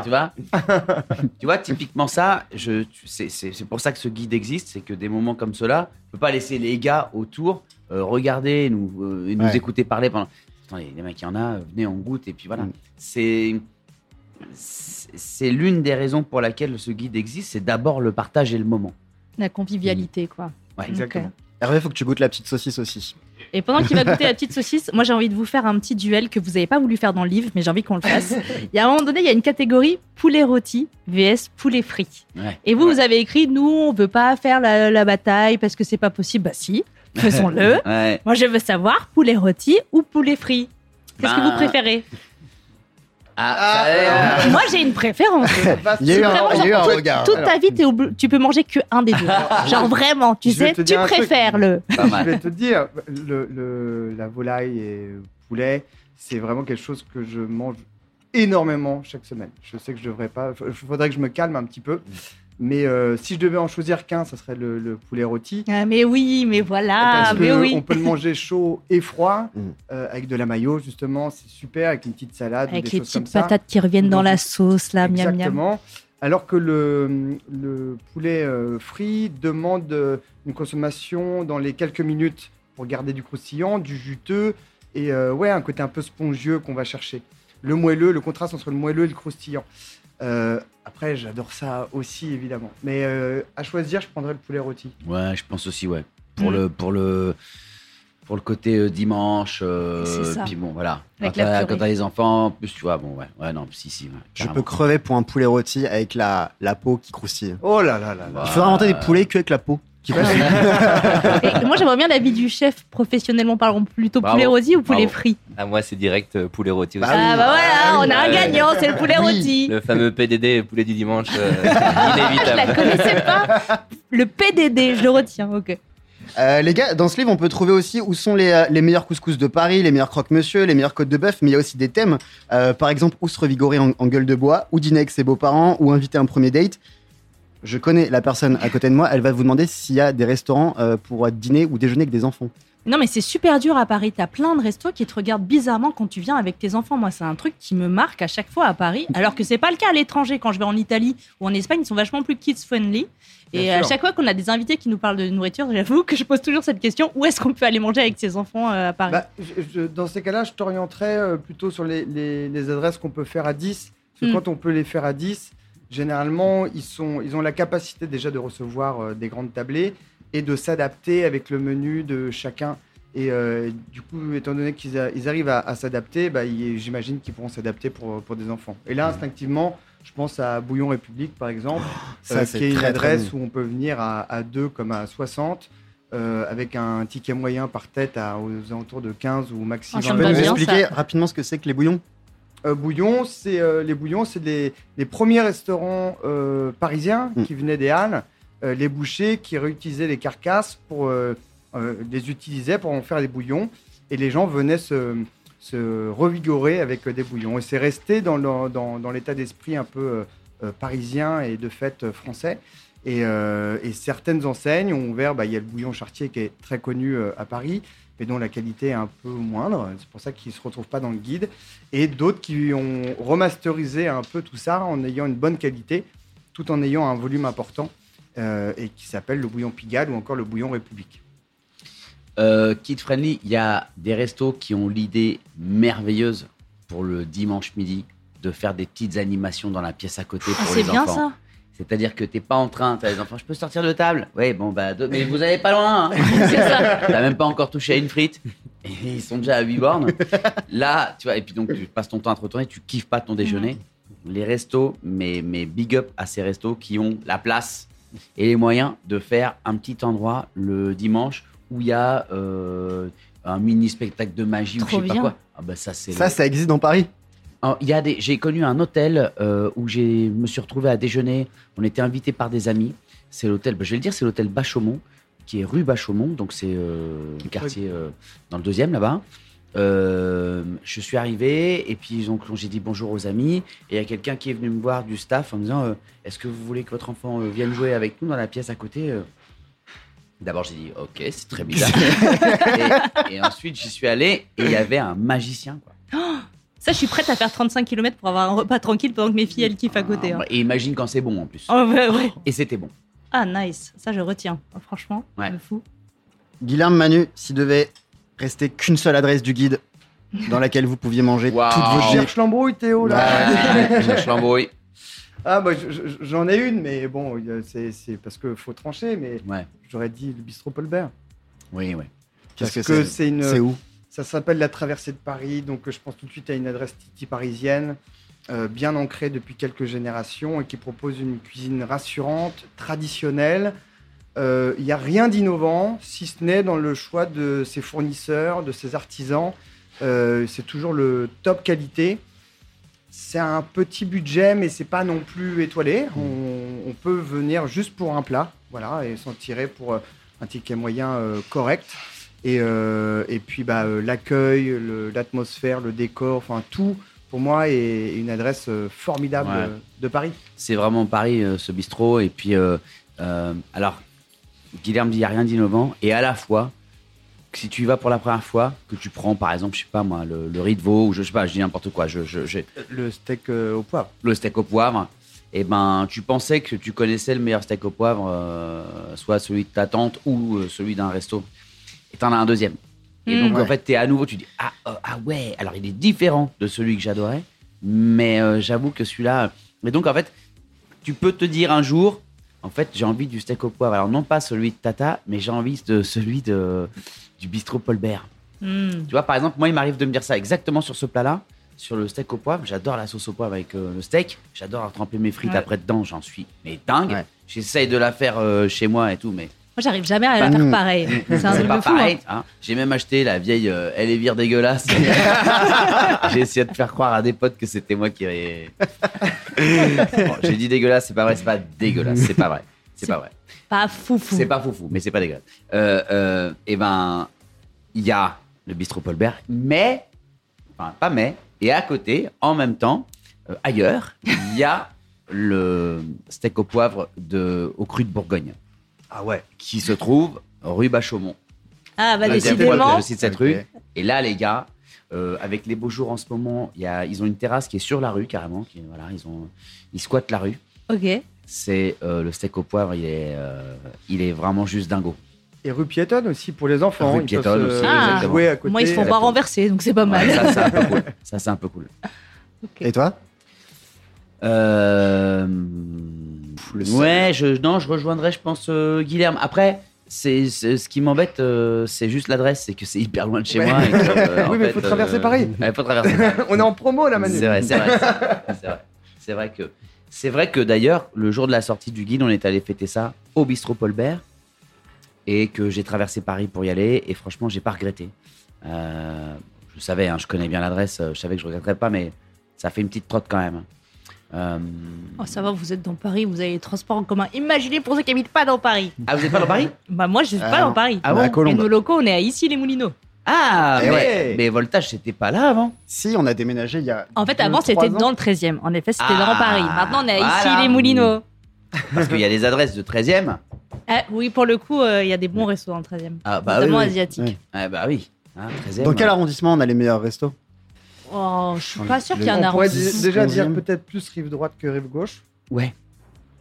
[SPEAKER 3] tu vois [LAUGHS] Tu vois, typiquement ça, je, c'est, c'est- c'est pour ça que ce guide existe, c'est que des moments comme cela, on peut pas laisser les gars autour euh, regarder et nous, euh, et nous
[SPEAKER 2] Ouais.
[SPEAKER 3] écouter parler pendant. Attendez, les mecs, il y en a, euh, venez, on goûte, et puis voilà.
[SPEAKER 2] Mm.
[SPEAKER 3] C'est. c'est- l'une des raisons pour laquelle ce guide existe, c'est d'abord le partage et le moment.
[SPEAKER 1] La convivialité, quoi.
[SPEAKER 3] Ouais,
[SPEAKER 4] Exactement.
[SPEAKER 1] Ok.
[SPEAKER 2] Hervé, faut que tu goûtes la petite saucisse aussi.
[SPEAKER 1] Et pendant qu'il va goûter la petite saucisse, moi j'ai envie de vous faire un petit duel que vous n'avez pas voulu faire dans le livre, mais j'ai envie qu'on le fasse. [LAUGHS] Il y a un moment donné, il y a une catégorie poulet rôti vs poulet frit.
[SPEAKER 3] Ouais.
[SPEAKER 1] Et vous, vous avez écrit, nous, on veut pas faire la, la bataille parce que c'est pas possible. Bah si, faisons-le. [LAUGHS]
[SPEAKER 3] Ouais.
[SPEAKER 1] Moi, je veux savoir poulet rôti ou poulet frit. Qu'est-ce que
[SPEAKER 3] Ben,
[SPEAKER 1] vous préférez?
[SPEAKER 3] Ah, ça- [LAUGHS]
[SPEAKER 1] Moi, j'ai une préférence. [LAUGHS]
[SPEAKER 2] Il y a eu un,
[SPEAKER 1] Vraiment,
[SPEAKER 2] eu
[SPEAKER 1] toute-
[SPEAKER 2] regard.
[SPEAKER 1] Toute ta vie, obli- tu peux manger que un des deux. [LAUGHS] Genre vraiment, tu sais, tu préfères le.
[SPEAKER 4] Je vais te dire, le, le- la volaille et le poulet, c'est vraiment quelque chose que je mange énormément chaque semaine. Je sais que je devrais pas. Il faudrait que je me calme un petit peu. Mais euh, si je devais en choisir qu'un, ça serait le, le poulet rôti.
[SPEAKER 1] Ah, mais oui, mais voilà,
[SPEAKER 4] Parce
[SPEAKER 1] mais
[SPEAKER 4] que
[SPEAKER 1] oui.
[SPEAKER 4] on peut le manger [LAUGHS] chaud et froid,
[SPEAKER 2] Mm.
[SPEAKER 4] euh, avec de la mayo justement, c'est super, avec une petite salade, ou
[SPEAKER 1] Avec
[SPEAKER 4] des
[SPEAKER 1] les
[SPEAKER 4] choses comme
[SPEAKER 1] petites
[SPEAKER 4] ça.
[SPEAKER 1] patates qui reviennent dans la sauce, là, miam miam.
[SPEAKER 4] Exactement. Alors que le, le poulet euh, frit demande une consommation dans les quelques minutes pour garder du croustillant, du juteux et euh, ouais, un côté un peu spongieux qu'on va chercher. Le moelleux, le contraste entre le moelleux et le croustillant. Euh, après, j'adore ça aussi, évidemment. Mais euh, à choisir, je prendrais le poulet rôti.
[SPEAKER 3] Ouais, je pense aussi, ouais. Pour
[SPEAKER 1] Mm.
[SPEAKER 3] le pour le pour le côté euh, dimanche, euh,
[SPEAKER 1] C'est ça.
[SPEAKER 3] puis bon, voilà.
[SPEAKER 1] Avec
[SPEAKER 3] quand
[SPEAKER 1] la
[SPEAKER 3] t'as quand t'as les enfants, en plus tu vois, bon, ouais, ouais, non, si, si, ouais,
[SPEAKER 2] Je peux crever pour un poulet rôti avec la, la peau qui croustille.
[SPEAKER 4] Oh là là là là.
[SPEAKER 2] Il faudrait inventer des poulets que avec la peau qui croustille. [LAUGHS]
[SPEAKER 1] Et moi, j'aimerais bien l'avis du chef professionnellement parlant. Plutôt
[SPEAKER 3] Bravo.
[SPEAKER 1] poulet rôti ou poulet
[SPEAKER 3] Bravo.
[SPEAKER 1] frit
[SPEAKER 5] À moi, c'est direct euh, poulet rôti aussi.
[SPEAKER 1] Ah bah voilà, on a un gagnant, c'est le poulet
[SPEAKER 2] Oui.
[SPEAKER 1] rôti.
[SPEAKER 5] Le fameux PDD, poulet du dimanche, euh, [LAUGHS]
[SPEAKER 1] Je la
[SPEAKER 5] inévitable.
[SPEAKER 1] connaissais pas. Le PDD, je le retiens, ok.
[SPEAKER 2] Euh, les gars, dans ce livre, on peut trouver aussi où sont les, euh, les meilleurs couscous de Paris, les meilleurs croque-monsieur, les meilleures côtes de bœuf, mais il y a aussi des thèmes. Euh, par exemple, où se revigorer en, en gueule de bois, ou dîner avec ses beaux-parents, ou inviter un premier date. Je connais la personne à côté de moi, elle va vous demander s'il y a des restaurants euh, pour dîner ou déjeuner avec des enfants.
[SPEAKER 1] Non, mais c'est super dur à Paris. T'as plein de restos qui te regardent bizarrement quand tu viens avec tes enfants. Moi, c'est un truc qui me marque à chaque fois à Paris, alors que c'est pas le cas à l'étranger. Quand je vais en Italie ou en Espagne, ils sont vachement plus kids friendly. Et à chaque fois qu'on a des invités qui nous parlent de nourriture, j'avoue que je pose toujours cette question où est-ce qu'on peut aller manger avec ses enfants euh, à Paris?
[SPEAKER 4] Bah, je- je- dans ces cas-là, je t'orienterais euh, plutôt sur les, les- les adresses qu'on peut faire à 10. Parce que
[SPEAKER 1] Mm.
[SPEAKER 4] quand on peut les faire à 10, généralement, ils, sont, ils ont la capacité déjà de recevoir euh, des grandes tablées et de s'adapter avec le menu de chacun. Et euh, du coup, étant donné qu'ils a- ils arrivent à, à s'adapter, bah, j'imagine qu'ils pourront s'adapter pour, pour des enfants. Et là, instinctivement, je pense à Bouillon République, par exemple,
[SPEAKER 2] Ça,
[SPEAKER 4] euh,
[SPEAKER 2] c'est
[SPEAKER 4] qui est une adresse où on peut venir à, à 2 comme à 60. euh, avec un ticket moyen par tête à, aux alentours de 15 ou maxi
[SPEAKER 1] ça
[SPEAKER 2] Tu
[SPEAKER 4] 20
[SPEAKER 2] peux nous expliquer
[SPEAKER 1] ça.
[SPEAKER 2] rapidement ce que c'est que les bouillons?
[SPEAKER 4] Euh, bouillon, c'est euh, les bouillons, c'est les, les premiers restaurants euh, parisiens
[SPEAKER 2] Mm.
[SPEAKER 4] qui venaient des halles, euh, les bouchers qui réutilisaient les carcasses pour euh, euh, les utilisaient pour en faire des bouillons et les gens venaient se, se revigorer avec des bouillons et c'est resté dans, le- dans, dans l'état d'esprit un peu parisien et de fait français. Et, euh, et certaines enseignes ont ouvert, bah, il y a le bouillon Chartier qui est très connu euh, à Paris, mais dont la qualité est un peu moindre. C'est pour ça qu'il ne se retrouve pas dans le guide. Et d'autres qui ont remasterisé un peu tout ça en ayant une bonne qualité, tout en ayant un volume important, euh, et qui s'appelle le bouillon Pigalle ou encore le bouillon République.
[SPEAKER 3] Euh, Kid Friendly, il y a des restos qui ont l'idée merveilleuse pour le dimanche midi de faire des petites animations dans la pièce à côté
[SPEAKER 1] Ah,
[SPEAKER 3] pour
[SPEAKER 1] c'est
[SPEAKER 3] les
[SPEAKER 1] bien
[SPEAKER 3] enfants.
[SPEAKER 1] ça.
[SPEAKER 3] C'est-à-dire que t'es pas en train, t'as les enfants, je peux sortir de table Oui, bon, bah, deux- mais vous allez pas loin. Hein. [LAUGHS]
[SPEAKER 1] C'est ça.
[SPEAKER 3] T'as même pas encore touché à une frite. Et ils sont déjà à 8 bornes. Là, tu vois, et puis donc tu passes ton temps à te retourner, tu kiffes pas ton déjeuner. Les restos, mais, mais big up à ces restos qui ont la place et les moyens de faire un petit endroit le dimanche où il y a euh, un mini spectacle de magie ou je sais pas quoi. Ah bah ça c'est
[SPEAKER 2] Ça,
[SPEAKER 3] le-
[SPEAKER 2] ça existe dans Paris.
[SPEAKER 3] Alors, il y a des, j'ai connu un hôtel euh, où j'ai me suis retrouvé à déjeuner. On était invité par des amis. C'est l'hôtel, bah, je vais le dire, c'est l'hôtel Bachaumont, qui est rue Bachaumont, donc c'est euh, le quartier euh, dans le deuxième là-bas. Euh, je suis arrivé et puis j'ai dit bonjour aux amis et il y a quelqu'un qui est venu me voir du staff en me disant euh, est-ce que vous voulez que votre enfant euh, vienne jouer avec nous dans la pièce à côté D'abord j'ai dit ok c'est très bizarre [LAUGHS] et, et ensuite j'y suis allé et il y avait un magicien quoi.
[SPEAKER 1] Ça, je suis prête à faire 35 km pour avoir un repas tranquille pendant que mes filles, elles kiffent à côté. hein.
[SPEAKER 3] Et imagine quand c'est bon en plus.
[SPEAKER 1] Oh, ouais, ouais.
[SPEAKER 3] Et c'était bon.
[SPEAKER 1] Ah, nice. Ça, je retiens. Oh, Franchement,
[SPEAKER 3] Ouais.
[SPEAKER 1] le fou.
[SPEAKER 2] Guilherme Manu, s'il devait rester qu'une seule adresse du guide dans laquelle vous pouviez manger
[SPEAKER 3] Waouh.
[SPEAKER 2] toutes vos.
[SPEAKER 4] Cherche l'embrouille, Théo, là.
[SPEAKER 3] Ouais, cherche l'embrouille.
[SPEAKER 4] Ah, bah, je- je- j'en ai une, mais bon, c'est c'est parce qu'il faut trancher, mais
[SPEAKER 3] Ouais.
[SPEAKER 4] j'aurais dit le bistrot Paulbert.
[SPEAKER 3] Oui, oui.
[SPEAKER 2] Qu'est-ce
[SPEAKER 4] Parce
[SPEAKER 2] que c'est
[SPEAKER 4] c'est une.
[SPEAKER 2] C'est où
[SPEAKER 4] Ça s'appelle la traversée de Paris, donc euh, je pense tout de suite à une adresse titi parisienne, euh, bien ancrée depuis quelques générations et qui propose une cuisine rassurante, traditionnelle. Euh, Il n'y a rien d'innovant, si ce n'est dans le choix de ses fournisseurs, de ses artisans. C'est toujours le top qualité. C'est un petit budget, mais c'est pas non plus étoilé. On, on peut venir juste pour un plat, voilà, et s'en tirer pour un ticket moyen correct. Et, euh, et puis bah, euh, l'accueil, l'atmosphère, le décor, enfin tout, pour moi, est une adresse euh, formidable
[SPEAKER 3] Ouais.
[SPEAKER 4] de Paris.
[SPEAKER 3] C'est vraiment Paris, ce bistrot. Et puis, alors, Guilherme dit il n'y a rien d'innovant. Et à la fois, si tu y vas pour la première fois, que tu prends par exemple, je sais pas moi, le, le riz de veau, ou je sais pas, je dis n'importe quoi, je, je- j'ai
[SPEAKER 4] Le steak euh, au poivre.
[SPEAKER 3] le steak au poivre, et ben tu pensais que tu connaissais le meilleur steak au poivre, euh, soit celui de ta tante ou euh, celui d'un resto. Et t'en as un deuxième. Et
[SPEAKER 1] Mm.
[SPEAKER 3] donc en fait, t'es à nouveau, tu dis ah, euh, ah ouais, alors il est différent de celui que j'adorais, mais euh, j'avoue que celui-là. Mais donc en fait, tu peux te dire un jour, en fait, j'ai envie du steak au poivre. Alors non pas celui de Tata, mais j'ai envie de celui de du bistrot Paul Bert.
[SPEAKER 1] Hmm.
[SPEAKER 3] Tu vois, par exemple, moi, il m'arrive de me dire ça exactement sur ce plat-là, sur le steak au poivre. J'adore la sauce au poivre avec euh, le steak. J'adore tremper mes frites
[SPEAKER 1] Ouais.
[SPEAKER 3] après dedans. J'en suis mais dingue.
[SPEAKER 2] Ouais.
[SPEAKER 3] J'essaye de la faire euh, chez moi et tout, mais
[SPEAKER 1] Moi, j'arrive jamais à la
[SPEAKER 2] Bah,
[SPEAKER 1] faire pareil. C'est un truc
[SPEAKER 3] pas
[SPEAKER 1] de fou. hein.
[SPEAKER 3] pareil. hein. J'ai même acheté la vieille euh, Elle est vire dégueulasse. [LAUGHS] J'ai essayé de faire croire à des potes que c'était moi qui. Bon, J'ai dit dégueulasse, c'est pas vrai, c'est pas dégueulasse, c'est pas vrai. C'est pas vrai.
[SPEAKER 1] Pas fou fou.
[SPEAKER 3] C'est pas foufou, mais c'est pas dégueulasse. Euh, euh, et ben, il y a le bistrot Paulbert, mais, enfin, pas mais, et à côté, en même temps, euh, ailleurs, il y a le steak au poivre de, au cru de Bourgogne,
[SPEAKER 2] Ah ouais.
[SPEAKER 3] qui se trouve rue Bachaumont.
[SPEAKER 1] Ah, bah,
[SPEAKER 3] Deuxième fois
[SPEAKER 1] décidément.
[SPEAKER 3] que je cite cette
[SPEAKER 2] Ok.
[SPEAKER 3] rue. Et là, les gars, euh, avec les beaux jours en ce moment, il y a, ils ont une terrasse qui est sur la rue carrément. Qui, voilà, ils, ont, ils squattent la rue.
[SPEAKER 1] Ok.
[SPEAKER 3] C'est euh, le steak au poivre, il est, euh, il est vraiment juste dingo.
[SPEAKER 4] Et rue piétonne aussi pour les enfants.
[SPEAKER 3] Rue
[SPEAKER 4] ils
[SPEAKER 3] piétonne
[SPEAKER 4] se-
[SPEAKER 3] aussi,
[SPEAKER 1] Ah.
[SPEAKER 3] exactement.
[SPEAKER 4] jouer à côté.
[SPEAKER 1] Moi, ils se font pas
[SPEAKER 3] Exactement.
[SPEAKER 1] renverser, donc c'est pas mal.
[SPEAKER 3] Ouais, ça, c'est un peu cool. [LAUGHS] Ça, c'est un peu cool.
[SPEAKER 2] Et toi?
[SPEAKER 3] Euh,
[SPEAKER 2] le
[SPEAKER 3] ouais, je, non, je rejoindrais, je pense, euh, Guilherme. Après, c'est, c'est- ce qui m'embête, euh, c'est juste l'adresse, c'est que c'est hyper loin de chez moi. et que, euh, en
[SPEAKER 4] Oui, mais faut traverser
[SPEAKER 3] euh, ouais, faut traverser Paris. [LAUGHS]
[SPEAKER 4] On est en promo là, Manu.
[SPEAKER 3] C'est vrai, c'est vrai. c'est vrai, C'est vrai. C'est vrai que, c'est vrai que d'ailleurs, le jour de la sortie du guide, on est allé fêter ça au bistrot Paulbert et que j'ai traversé Paris pour y aller et franchement, j'ai pas regretté. Je savais, hein, je connais bien l'adresse, je savais que je regretterais pas, mais ça fait une petite trotte quand même. Euh,
[SPEAKER 1] Oh, ça va, vous êtes dans Paris, vous avez les transports en commun. Imaginez pour ceux qui habitent pas dans Paris.
[SPEAKER 3] Ah, vous êtes pas dans Paris [LAUGHS]
[SPEAKER 1] Bah, moi, je suis
[SPEAKER 2] Ah
[SPEAKER 1] pas
[SPEAKER 2] non.
[SPEAKER 1] dans Paris.
[SPEAKER 3] Ah bon
[SPEAKER 1] Et nos locaux, on est à ici les Moulineaux.
[SPEAKER 3] Ah,
[SPEAKER 2] Eh
[SPEAKER 3] mais,
[SPEAKER 4] ouais.
[SPEAKER 3] mais Voltage, c'était pas là avant.
[SPEAKER 2] Si, on a déménagé il y a.
[SPEAKER 1] En fait,
[SPEAKER 2] deux,
[SPEAKER 1] avant, c'était
[SPEAKER 2] ans.
[SPEAKER 1] dans le 13e. En effet, c'était
[SPEAKER 3] Ah,
[SPEAKER 1] dans Paris. Maintenant, on est à ici
[SPEAKER 3] voilà.
[SPEAKER 1] les Moulineaux.
[SPEAKER 3] Parce qu'il y a des adresses de 13e.
[SPEAKER 1] Ah, oui, pour le coup, euh, il y a des bons restos dans le 13e.
[SPEAKER 3] Ah, bah oui.
[SPEAKER 1] notamment
[SPEAKER 3] oui.
[SPEAKER 1] asiatiques.
[SPEAKER 2] Ouais.
[SPEAKER 3] Ah, bah oui. Hein, 13e.
[SPEAKER 2] Dans quel arrondissement on a les meilleurs restos?
[SPEAKER 1] Oh, je suis pas sûre qu'il y a un
[SPEAKER 4] On pourrait
[SPEAKER 1] arrondissement.
[SPEAKER 4] dé- déjà dire
[SPEAKER 2] 11e.
[SPEAKER 4] peut-être plus rive droite que rive gauche.
[SPEAKER 3] Ouais.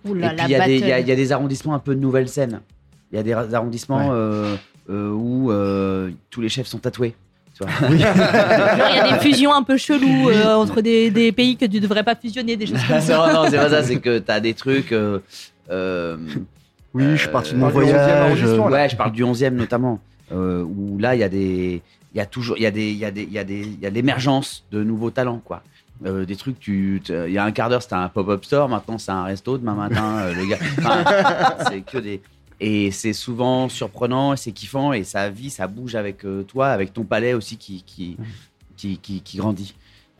[SPEAKER 1] Ouh
[SPEAKER 3] Et puis il y, a des- il y a-
[SPEAKER 1] battle.
[SPEAKER 3] il y a des arrondissements un peu de nouvelle scène. Il y a des ra- arrondissements
[SPEAKER 2] Ouais.
[SPEAKER 3] euh, euh, où euh, tous les chefs sont tatoués. tu vois.
[SPEAKER 2] Oui. [LAUGHS]
[SPEAKER 1] Genre, il y a des fusions un peu cheloues euh, [LAUGHS] entre des, des pays que tu devrais pas fusionner, des choses comme [LAUGHS] ça.
[SPEAKER 3] non, non, c'est pas ça, c'est que t'as des trucs. euh, euh,
[SPEAKER 2] Oui, je suis parti de mon
[SPEAKER 4] Euh, dans le 11e
[SPEAKER 2] voyage.
[SPEAKER 4] arrondissement,
[SPEAKER 3] ouais, je parle du 11e notamment, euh, où là, il y a des. Il y a toujours. Il y a des. Il y a des. Il y a des. Il y a l'émergence de nouveaux talents, quoi. Euh, des trucs, tu, il y a un quart d'heure, c'était un pop-up store, maintenant c'est un resto, demain matin, euh, gars. Enfin, [LAUGHS] c'est que des. Et c'est souvent surprenant, c'est kiffant, et ça vit, ça bouge avec euh, toi, avec ton palais aussi qui, qui, qui, qui, grandit.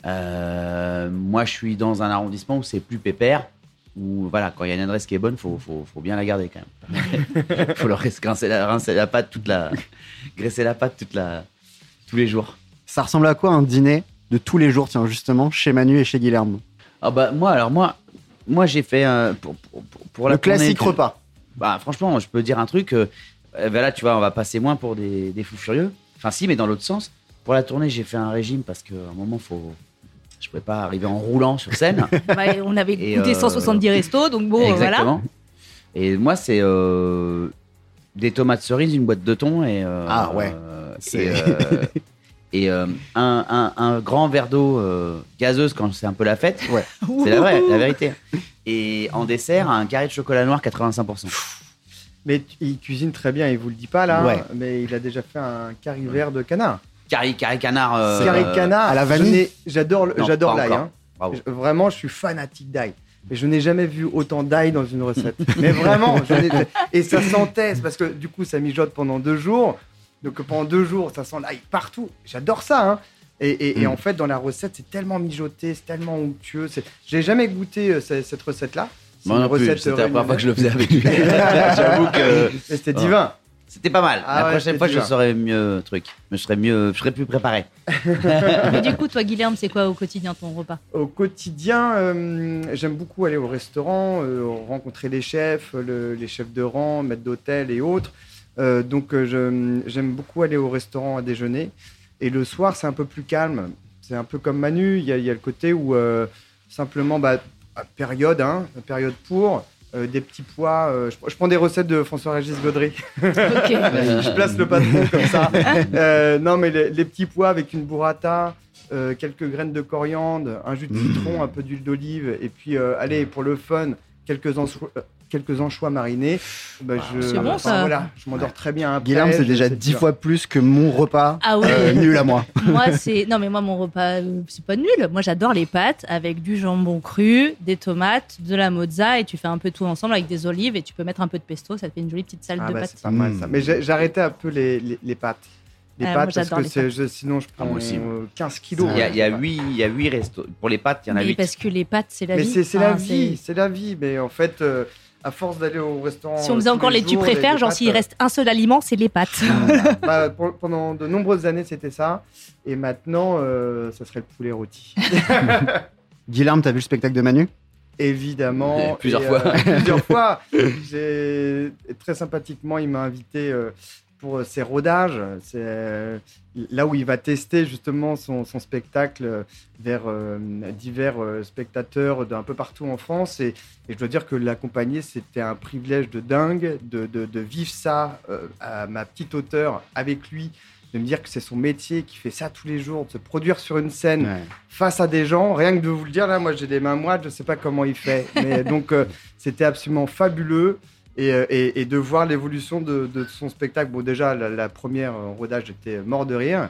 [SPEAKER 3] Euh, moi, je suis dans un arrondissement où c'est plus pépère, où voilà, quand il y a une adresse qui est bonne, faut, faut, faut bien la garder quand même. [LAUGHS] faut leur rincer la, rincer la patte toute la, graisser la patte toute la, tous les jours.
[SPEAKER 2] Ça ressemble à quoi un dîner de tous les jours, tiens, justement, chez Manu et chez Guilherme
[SPEAKER 3] Ah bah moi, alors moi, moi j'ai fait un, pour, pour, pour- pour
[SPEAKER 2] Le
[SPEAKER 3] la tournée
[SPEAKER 2] classique repas.
[SPEAKER 3] Bah franchement, je peux dire un truc. euh, euh, bah là, tu vois, on va passer moins pour des, des fous furieux. Enfin si, mais dans l'autre sens. Pour la tournée, j'ai fait un régime parce qu'à un moment, faut, je pouvais pas arriver en roulant sur scène.
[SPEAKER 1] Ouais, [LAUGHS] on avait
[SPEAKER 3] Et,
[SPEAKER 1] goûté
[SPEAKER 3] euh,
[SPEAKER 1] 170 restos, donc bon, euh, voilà.
[SPEAKER 3] Et moi, c'est euh, des tomates cerises, une boîte de thon et. euh,
[SPEAKER 2] Ah, ouais. C'est-
[SPEAKER 3] et euh, et, euh, un, un- un grand verre d'eau euh, gazeuse quand c'est un peu la fête.
[SPEAKER 2] Ouais.
[SPEAKER 3] C'est la, vraie, la vérité. Et en dessert, un carré de chocolat noir 85%.
[SPEAKER 4] Mais il cuisine très bien, il vous le dit pas là,
[SPEAKER 2] Ouais.
[SPEAKER 4] mais il a déjà fait un carré vert de canard.
[SPEAKER 3] Carré, carré canard. euh,
[SPEAKER 4] carré canard
[SPEAKER 2] à la vanille
[SPEAKER 4] J'adore l'ail. hein. Vraiment, je suis fanatique d'ail. Mais je n'ai jamais vu autant d'ail dans une recette. Mais vraiment, je [LAUGHS] et ça sentait, parce que du coup, ça mijote pendant deux jours. Donc pendant deux jours, ça sent l'ail partout. J'adore ça. hein. Et, et- et
[SPEAKER 3] Mm.
[SPEAKER 4] en fait, dans la recette, c'est tellement mijoté, c'est tellement onctueux. c'est- J'ai jamais goûté euh, ce- cette recette-là. C'est une
[SPEAKER 3] non
[SPEAKER 4] recette
[SPEAKER 3] c'était la première fois que je le faisais avec lui. [LAUGHS] J'avoue que
[SPEAKER 4] C'était divin.
[SPEAKER 3] c'était pas mal.
[SPEAKER 4] Ah
[SPEAKER 3] la
[SPEAKER 4] ouais,
[SPEAKER 3] prochaine fois, je saurais mieux truc. Je serais mieux, je serais plus préparé. [LAUGHS]
[SPEAKER 1] Mais du coup, toi, Guilherme, c'est quoi au quotidien ton repas?
[SPEAKER 4] Au quotidien, euh, j'aime beaucoup aller au restaurant, euh, rencontrer les chefs, le- les chefs de rang, maîtres d'hôtel et autres. Euh, donc, euh, je- j'aime beaucoup aller au restaurant à déjeuner. Et le soir, c'est un peu plus calme. C'est un peu comme Manu. Il y a, il y a le côté où euh, simplement, bah, période, hein, période pour. euh, des petits pois. euh, je, je prends des recettes de François-Régis Gaudry. [LAUGHS] Je place le patron comme ça. [LAUGHS] Euh, non, mais les, les petits pois avec une burrata, euh, quelques graines de coriandre, un jus de citron, un peu d'huile d'olive, et puis, euh, allez, pour le fun, quelques, ancho- euh, quelques anchois marinés. Bah, je,
[SPEAKER 1] C'est bon,
[SPEAKER 4] enfin,
[SPEAKER 1] ça.
[SPEAKER 4] Voilà, je m'endors très bien après.
[SPEAKER 2] Guilherme, c'est déjà dix fois plus que mon repas.
[SPEAKER 1] Ah ouais.
[SPEAKER 2] euh, nul à moi. [LAUGHS]
[SPEAKER 1] moi, c'est. Non, mais moi, mon repas, euh, c'est pas nul. Moi, j'adore les pâtes avec du jambon cru, des tomates, de la mozza, et tu fais un peu tout ensemble avec des olives, et tu peux mettre un peu de pesto, ça te fait une jolie petite salade
[SPEAKER 4] Ah
[SPEAKER 1] de
[SPEAKER 4] bah,
[SPEAKER 1] pâtes.
[SPEAKER 4] c'est pas mal ça. Mais arrêté un peu les, les, les pâtes. Les
[SPEAKER 1] Ah, moi,
[SPEAKER 4] pâtes, parce que
[SPEAKER 1] les
[SPEAKER 4] c'est- je- sinon je prends
[SPEAKER 3] moi aussi.
[SPEAKER 4] euh, 15 kilos.
[SPEAKER 3] Il y a, il y a huit, il y a huit restos. Pour les pâtes, il y en a
[SPEAKER 1] Mais
[SPEAKER 3] huit.
[SPEAKER 1] parce que les pâtes, c'est la
[SPEAKER 4] Mais
[SPEAKER 1] vie.
[SPEAKER 4] c'est c'est la vie, c'est la vie. Mais en fait, euh, à force d'aller au restaurant.
[SPEAKER 1] Si on
[SPEAKER 4] euh,
[SPEAKER 1] faisait
[SPEAKER 4] tous
[SPEAKER 1] encore les, tu
[SPEAKER 4] jours,
[SPEAKER 1] préfères,
[SPEAKER 4] les
[SPEAKER 1] genre s'il
[SPEAKER 4] euh,
[SPEAKER 1] reste un seul aliment, c'est les pâtes. [LAUGHS]
[SPEAKER 4] Bah, pour- pendant de nombreuses années, c'était ça. Et maintenant, euh, ça serait le poulet rôti. [LAUGHS]
[SPEAKER 2] Guilherme, t'as vu le spectacle de Manu?
[SPEAKER 4] Évidemment.
[SPEAKER 3] Et plusieurs
[SPEAKER 4] Et,
[SPEAKER 3] fois.
[SPEAKER 4] euh, plusieurs [LAUGHS] fois. Très sympathiquement, il m'a invité euh, pour ses rodages. C'est euh, là où il va tester justement son, son spectacle euh, vers euh, divers euh, spectateurs d'un peu partout en France. Et, et je dois dire que l'accompagner, c'était un privilège de dingue de, de- de vivre ça euh, à ma petite hauteur avec lui. De me dire que c'est son métier, qu'il fait ça tous les jours, de se produire sur une scène
[SPEAKER 2] Ouais.
[SPEAKER 4] face à des gens. Rien que de vous le dire, là, moi j'ai des mains moites, je sais pas comment il fait. [LAUGHS] Mais donc euh, c'était absolument fabuleux. Et, euh, et- et de voir l'évolution de, de son spectacle. Bon, déjà, la, la première euh, rodage, j'étais mort de rire.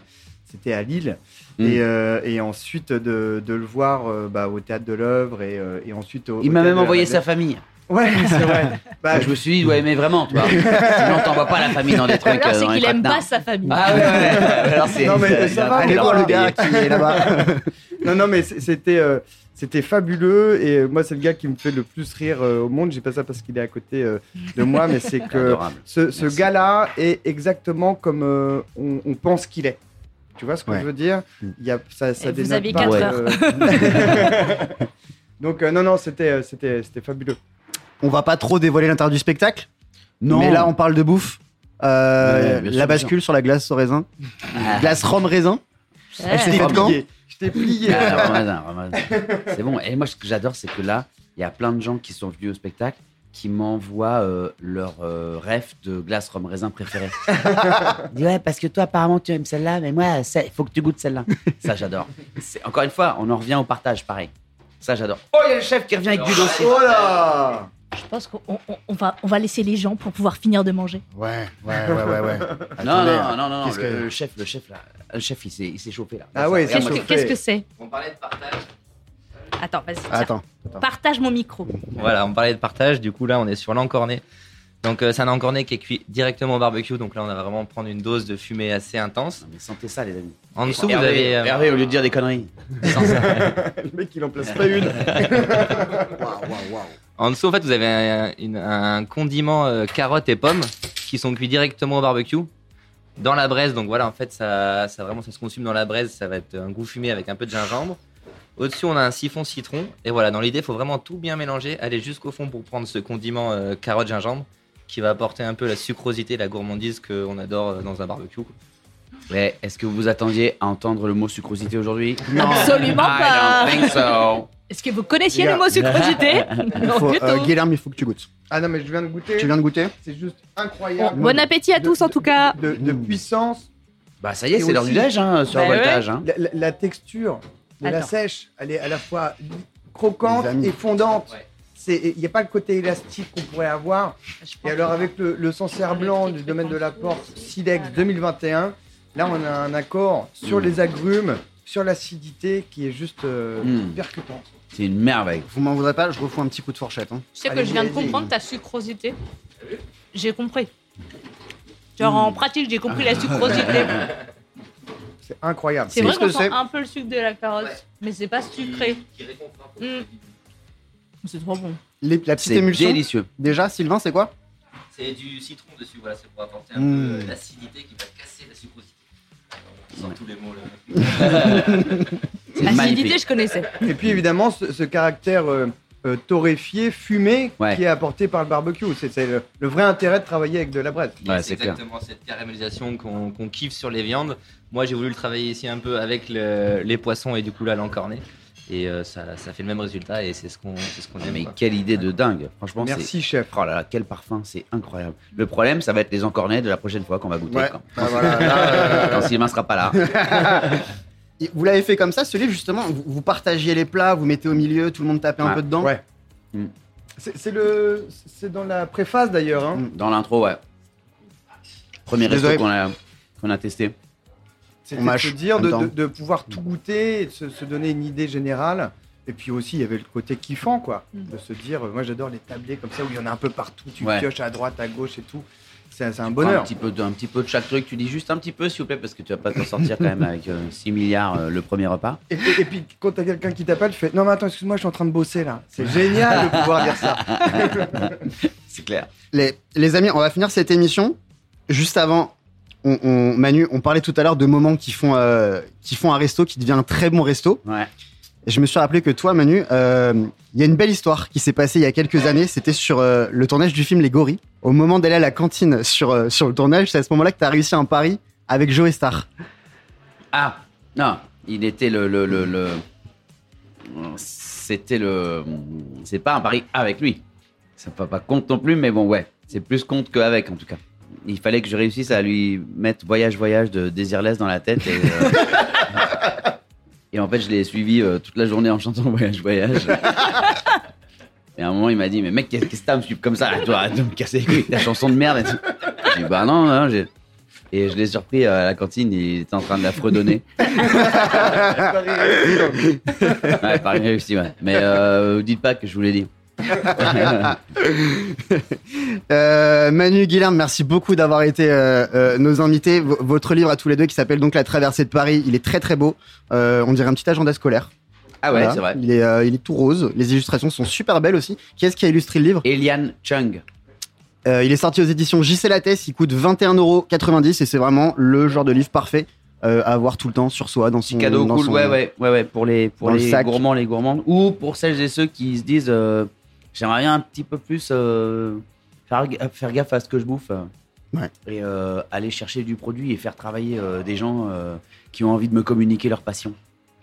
[SPEAKER 4] C'était à Lille.
[SPEAKER 3] Mm.
[SPEAKER 4] Et, euh, et ensuite, de, de le voir euh, bah, au Théâtre de l'œuvre et, euh, et ensuite au.
[SPEAKER 3] Il
[SPEAKER 4] au
[SPEAKER 3] m'a même envoyé sa famille.
[SPEAKER 4] Ouais, c'est vrai. [LAUGHS] Bah,
[SPEAKER 3] je me suis dit, ouais, mais vraiment, tu vois. [LAUGHS] Sinon, t'envoies pas la famille dans des trucs.
[SPEAKER 1] Alors, c'est qu'il aime pas sa famille.
[SPEAKER 3] Ah ouais, ouais. Alors, c'est.
[SPEAKER 4] Non, mais
[SPEAKER 3] c'est-
[SPEAKER 4] ça va,
[SPEAKER 3] un
[SPEAKER 2] Allez
[SPEAKER 3] peu
[SPEAKER 2] voir le
[SPEAKER 3] leur
[SPEAKER 2] gars
[SPEAKER 3] pays.
[SPEAKER 2] qui est là-bas. [LAUGHS]
[SPEAKER 4] Non, non, mais c'était euh, c'était fabuleux et moi c'est le gars qui me fait le plus rire euh, au monde. J'ai pas ça parce qu'il est à côté euh, de moi, mais c'est que ce, ce gars-là est exactement comme euh, on, on pense qu'il est. Tu vois ce que
[SPEAKER 2] Ouais.
[SPEAKER 4] je veux dire? Il y a ça, ça
[SPEAKER 1] vous
[SPEAKER 3] Ouais.
[SPEAKER 4] euh, [LAUGHS] Donc euh, non, non, c'était c'était c'était fabuleux.
[SPEAKER 2] On va pas trop dévoiler l'intérieur du spectacle?
[SPEAKER 3] Non.
[SPEAKER 2] Mais là, on parle de bouffe. Euh,
[SPEAKER 3] Ouais, bien sûr,
[SPEAKER 2] la bascule sur la glace au raisin.
[SPEAKER 3] Ah.
[SPEAKER 2] Glace rhum raisin.
[SPEAKER 1] Ouais.
[SPEAKER 2] Elle s'est faite quand?
[SPEAKER 4] T'ai plié.
[SPEAKER 3] Ah, Ramadan, Ramadan. C'est bon. Et moi, ce que j'adore, c'est que là, il y a plein de gens qui sont venus au spectacle qui m'envoient euh, leur euh, rêve de glace rhum raisin préféré. [LAUGHS] Ils disent, ouais, parce que toi, apparemment, tu aimes celle-là, mais moi, il faut que tu goûtes celle-là. Ça, j'adore. C'est- Encore une fois, on en revient au partage, pareil. Ça, j'adore. Oh, il y a le chef qui revient avec du dossier.
[SPEAKER 4] Oh là
[SPEAKER 1] Je pense qu'on on- on va, on va laisser les gens pour pouvoir finir de manger.
[SPEAKER 2] Ouais, ouais, ouais, ouais, ouais. [LAUGHS]
[SPEAKER 3] Non,
[SPEAKER 2] Attendez,
[SPEAKER 3] non, non, non, non,
[SPEAKER 2] qu'est-ce
[SPEAKER 3] le,
[SPEAKER 2] que-
[SPEAKER 3] le chef, le chef, là, le chef, il s'est il s'est chauffé, là.
[SPEAKER 4] Ah ouais,
[SPEAKER 3] Regarde,
[SPEAKER 1] Qu'est-ce
[SPEAKER 3] moi,
[SPEAKER 1] que qu'est-ce que c'est
[SPEAKER 5] On parlait de partage.
[SPEAKER 1] Attends, vas-y. tiens.
[SPEAKER 2] Attends.
[SPEAKER 1] Partage mon micro.
[SPEAKER 5] Voilà, on parlait de partage. Du coup, là, on est sur l'encorné. Donc, euh, c'est un encorné qui est cuit directement au barbecue. Donc là, on va vraiment prendre une dose de fumée assez intense.
[SPEAKER 3] Non, mais sentez ça, les amis.
[SPEAKER 5] En dessous, vous
[SPEAKER 3] Hervé,
[SPEAKER 5] avez. euh,
[SPEAKER 3] Hervé, au lieu de dire des conneries. [LAUGHS] [LAUGHS]
[SPEAKER 4] Le mec, il en place pas une.
[SPEAKER 5] En dessous, en fait, vous avez un, une- un condiment euh, carotte et pommes qui sont cuits directement au barbecue dans la braise. Donc voilà, en fait, ça, ça vraiment, ça se consume dans la braise. Ça va être un goût fumé avec un peu de gingembre. Au-dessus, on a un siphon citron. Et voilà, dans l'idée, il faut vraiment tout bien mélanger, aller jusqu'au fond pour prendre ce condiment euh, carotte gingembre qui va apporter un peu la sucrosité, la gourmandise qu'on adore euh, dans un barbecue. quoi.
[SPEAKER 3] Mais est-ce que vous vous attendiez à entendre le mot sucrosité aujourd'hui?
[SPEAKER 1] Absolument
[SPEAKER 3] I
[SPEAKER 1] pas.
[SPEAKER 3] don't think so.
[SPEAKER 1] Est-ce que vous connaissiez
[SPEAKER 2] Les
[SPEAKER 1] le mot [LAUGHS] Non,
[SPEAKER 2] faut,
[SPEAKER 1] du
[SPEAKER 2] euh,
[SPEAKER 1] tout.
[SPEAKER 2] Guilherme, il faut que tu goûtes.
[SPEAKER 4] Ah non, mais je viens de goûter.
[SPEAKER 2] Tu viens de goûter
[SPEAKER 4] C'est juste incroyable.
[SPEAKER 1] Bon appétit à
[SPEAKER 4] De-
[SPEAKER 1] tous en tout cas.
[SPEAKER 4] De, de puissance.
[SPEAKER 3] Bah ça y est, c'est l'heure du déj hein, sur
[SPEAKER 1] Bah
[SPEAKER 3] le voltage. hein.
[SPEAKER 4] La, la- la texture de la
[SPEAKER 1] Attends.
[SPEAKER 4] sèche, elle est à la fois croquante
[SPEAKER 2] Les amis.
[SPEAKER 4] et fondante.
[SPEAKER 5] Ouais.
[SPEAKER 4] C'est- Il n'y a pas le côté élastique qu'on pourrait avoir. Et alors avec le, le Sancerre blanc du domaine de la Porte Silex 2021, là on a un accord sur
[SPEAKER 3] Mm.
[SPEAKER 4] les agrumes, sur l'acidité qui est juste euh,
[SPEAKER 3] Mm.
[SPEAKER 4] percutant.
[SPEAKER 3] C'est une merveille.
[SPEAKER 2] Vous m'en voudrez pas, je refous un petit coup de fourchette. hein.
[SPEAKER 1] Tu sais que je viens de comprendre ta sucrosité. J'ai compris. Genre en pratique, j'ai compris la sucrosité. [LAUGHS]
[SPEAKER 4] C'est incroyable.
[SPEAKER 1] C'est vrai qu'on sent
[SPEAKER 2] c'est
[SPEAKER 1] un peu le sucre de la carotte,
[SPEAKER 5] Ouais.
[SPEAKER 1] mais c'est pas sucré.
[SPEAKER 5] Qui réconforte
[SPEAKER 1] Mm. C'est trop bon.
[SPEAKER 2] Les- la petite
[SPEAKER 3] C'est
[SPEAKER 2] émulsion.
[SPEAKER 3] délicieux.
[SPEAKER 2] Déjà, Sylvain, c'est quoi
[SPEAKER 5] C'est du citron dessus, voilà, c'est pour apporter un
[SPEAKER 2] Mm.
[SPEAKER 5] peu l'acidité qui va casser la sucrosité. Sans tous les mots là. [LAUGHS] [LAUGHS]
[SPEAKER 3] C'est
[SPEAKER 1] Acidité, je connaissais.
[SPEAKER 4] Et puis évidemment ce, ce caractère euh, euh, torréfié, fumé,
[SPEAKER 3] Ouais.
[SPEAKER 4] qui est apporté par le barbecue. C'est le, le vrai intérêt de travailler avec de la braise.
[SPEAKER 3] Ouais,
[SPEAKER 5] c'est
[SPEAKER 3] clair.
[SPEAKER 5] exactement cette caramélisation qu'on qu'on kiffe sur les viandes. Moi, j'ai voulu le travailler ici un peu avec le- les poissons et du coup là l'encorné. Et euh, ça, ça fait le même résultat et c'est ce qu'on c'est ce qu'on aime.
[SPEAKER 3] Mais quelle idée de dingue. Franchement.
[SPEAKER 4] Merci chef.
[SPEAKER 3] Oh là là, quel parfum, c'est incroyable. Le problème, ça va être les encornets de la prochaine fois qu'on va goûter.
[SPEAKER 2] Ouais.
[SPEAKER 3] Quand,
[SPEAKER 2] Bah voilà, là, [LAUGHS]
[SPEAKER 3] quand Sylvain sera pas là. [LAUGHS]
[SPEAKER 2] Vous l'avez fait comme ça, ce livre, justement, vous, vous partagiez les plats, vous mettez au milieu, tout le monde tapait un peu dedans.
[SPEAKER 4] Ouais.
[SPEAKER 3] Mm.
[SPEAKER 4] C'est c'est le, c'est dans la préface d'ailleurs. hein.
[SPEAKER 2] Mm.
[SPEAKER 3] Dans l'intro, ouais. Premier resto qu'on a, qu'on a testé.
[SPEAKER 2] Mâche
[SPEAKER 4] de dire de, pouvoir tout goûter, et de se, se donner une idée générale. Et puis aussi, il y avait le côté kiffant, quoi.
[SPEAKER 1] Mm.
[SPEAKER 4] De se dire, moi j'adore les tablés comme ça, où il y en a un peu partout. Tu
[SPEAKER 3] Ouais.
[SPEAKER 4] pioches à droite, à gauche et tout. C'est un
[SPEAKER 3] Un
[SPEAKER 4] bonheur.
[SPEAKER 3] petit, peu de, un petit peu de chaque truc. Tu dis juste un petit peu, s'il vous plaît, parce que tu vas pas t'en sortir quand même avec euh, 6 milliards euh, le premier repas.
[SPEAKER 4] Et, et- et puis quand t'as quelqu'un qui t'appelle, tu fais Non, mais attends, excuse-moi, je suis en train de bosser là. C'est génial de pouvoir dire ça. [LAUGHS]
[SPEAKER 3] C'est clair.
[SPEAKER 2] Les, les amis, on va finir cette émission. Juste avant, on, on- Manu, on parlait tout à l'heure de moments qui font, euh, qui font un resto qui devient un très bon resto.
[SPEAKER 3] Ouais.
[SPEAKER 2] Je me suis rappelé que toi, Manu, euh, il y a une belle histoire qui s'est passée il y a quelques années. C'était sur euh, le tournage du film Les Gorilles. Au moment d'aller à la cantine sur, euh, sur le tournage, c'est à ce moment-là que tu as réussi un pari avec Joe Star.
[SPEAKER 3] Ah, non, il était le. le, le, le- C'était le. C'est pas un pari avec lui. Ça peut pas compte non plus, mais bon, ouais. C'est plus compte qu'avec, en tout cas. Il fallait que je réussisse à lui mettre Voyage, Voyage de Désirless dans la tête. Et, [LAUGHS] et en fait, je l'ai suivi euh, toute la journée en chantant [LAUGHS] Voyage, Voyage. Et à un moment, il m'a dit Mais mec, qu'est-ce que t'as à me suivre comme ça? Là, Toi, arrête de me casser les couilles ta chanson de merde. et tout. J'ai dit Bah non, non, j'ai. Et je l'ai surpris à la cantine, il était en train de la fredonner. [LAUGHS] Ouais, Paris réussi, ouais. Mais euh, vous dites pas que je vous l'ai dit. [LAUGHS]
[SPEAKER 2] Euh, Manu Guilherme, merci beaucoup d'avoir été euh, euh, nos invités. V- votre livre à tous les deux qui s'appelle donc La traversée de Paris, il est très très beau. On dirait un petit agenda scolaire.
[SPEAKER 3] Ah ouais,
[SPEAKER 2] Voilà.
[SPEAKER 3] c'est vrai.
[SPEAKER 2] Il est, il est tout rose. Les illustrations sont super belles aussi. Qui est-ce qui a illustré le livre?
[SPEAKER 3] Eliane Chung.
[SPEAKER 2] Il est sorti aux éditions JC Lattès. Il coûte 21,90€ et c'est vraiment le genre de livre parfait euh, à avoir tout le temps sur soi dans son
[SPEAKER 3] cadeau
[SPEAKER 2] dans
[SPEAKER 3] cool,
[SPEAKER 2] son-
[SPEAKER 3] ouais, ouais, ouais, ouais, pour les, pour
[SPEAKER 2] le
[SPEAKER 3] les gourmands, les gourmandes. Ou pour celles et ceux qui se disent euh, j'aimerais bien un petit peu plus euh, faire, faire gaffe à ce que je bouffe.
[SPEAKER 2] Ouais.
[SPEAKER 3] Et euh, aller chercher du produit et faire travailler euh, des gens qui ont envie de me communiquer leur passion.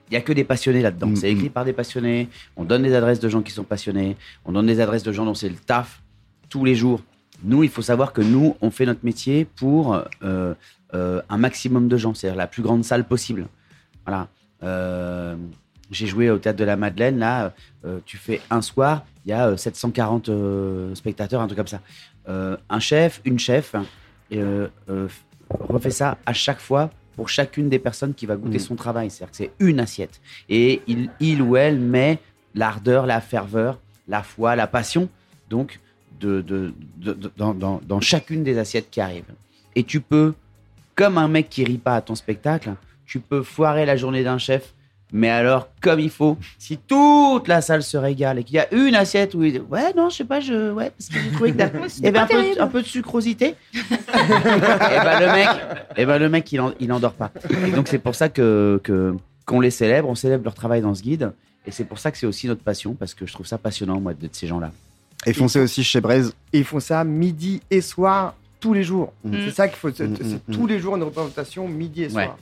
[SPEAKER 3] Il n'y a que des passionnés là-dedans.
[SPEAKER 2] Mm,
[SPEAKER 3] C'est écrit par des passionnés. On donne des adresses de gens qui sont passionnés. On donne des adresses de gens dont c'est le taf. tous les jours. Nous, il faut savoir que nous, on fait notre métier pour un maximum de gens, c'est-à-dire la plus grande salle possible. Voilà. Euh, j'ai joué au théâtre de la Madeleine. Là, euh, tu fais un soir, il y a euh, 740 euh, spectateurs, un truc comme ça. Euh, un chef, une chef, et, euh, euh, refait ça à chaque fois pour chacune des personnes qui va goûter
[SPEAKER 2] Mm.
[SPEAKER 3] son travail. C'est-à-dire que c'est une assiette. Et il, il ou elle met l'ardeur, la ferveur, la foi, la passion, donc, de, de- de- de- dans, dans- dans chacune des assiettes qui arrivent. Et tu peux, comme un mec qui rit pas à ton spectacle, tu peux foirer la journée d'un chef, mais alors comme il faut. Si toute la salle se régale et qu'il y a une assiette où il dit Ouais, non, je sais pas, je. Ouais, parce que j'ai trouvé que [LAUGHS] il y avait un peu, un peu de sucrosité. [LAUGHS] et ben le mec, et ben le mec il, en, il endort pas. Et donc c'est pour ça que que- qu'on les célèbre, on célèbre leur travail dans ce guide. Et c'est pour ça que c'est aussi notre passion, parce que je trouve ça passionnant, moi, d'être ces gens-là.
[SPEAKER 2] Et foncez aussi chez Braise.
[SPEAKER 4] Ils font ça midi et soir, tous les jours.
[SPEAKER 2] Mm.
[SPEAKER 4] C'est ça qu'il faut. C'est
[SPEAKER 2] Mm, mm,
[SPEAKER 4] tous les jours une représentation midi et soir.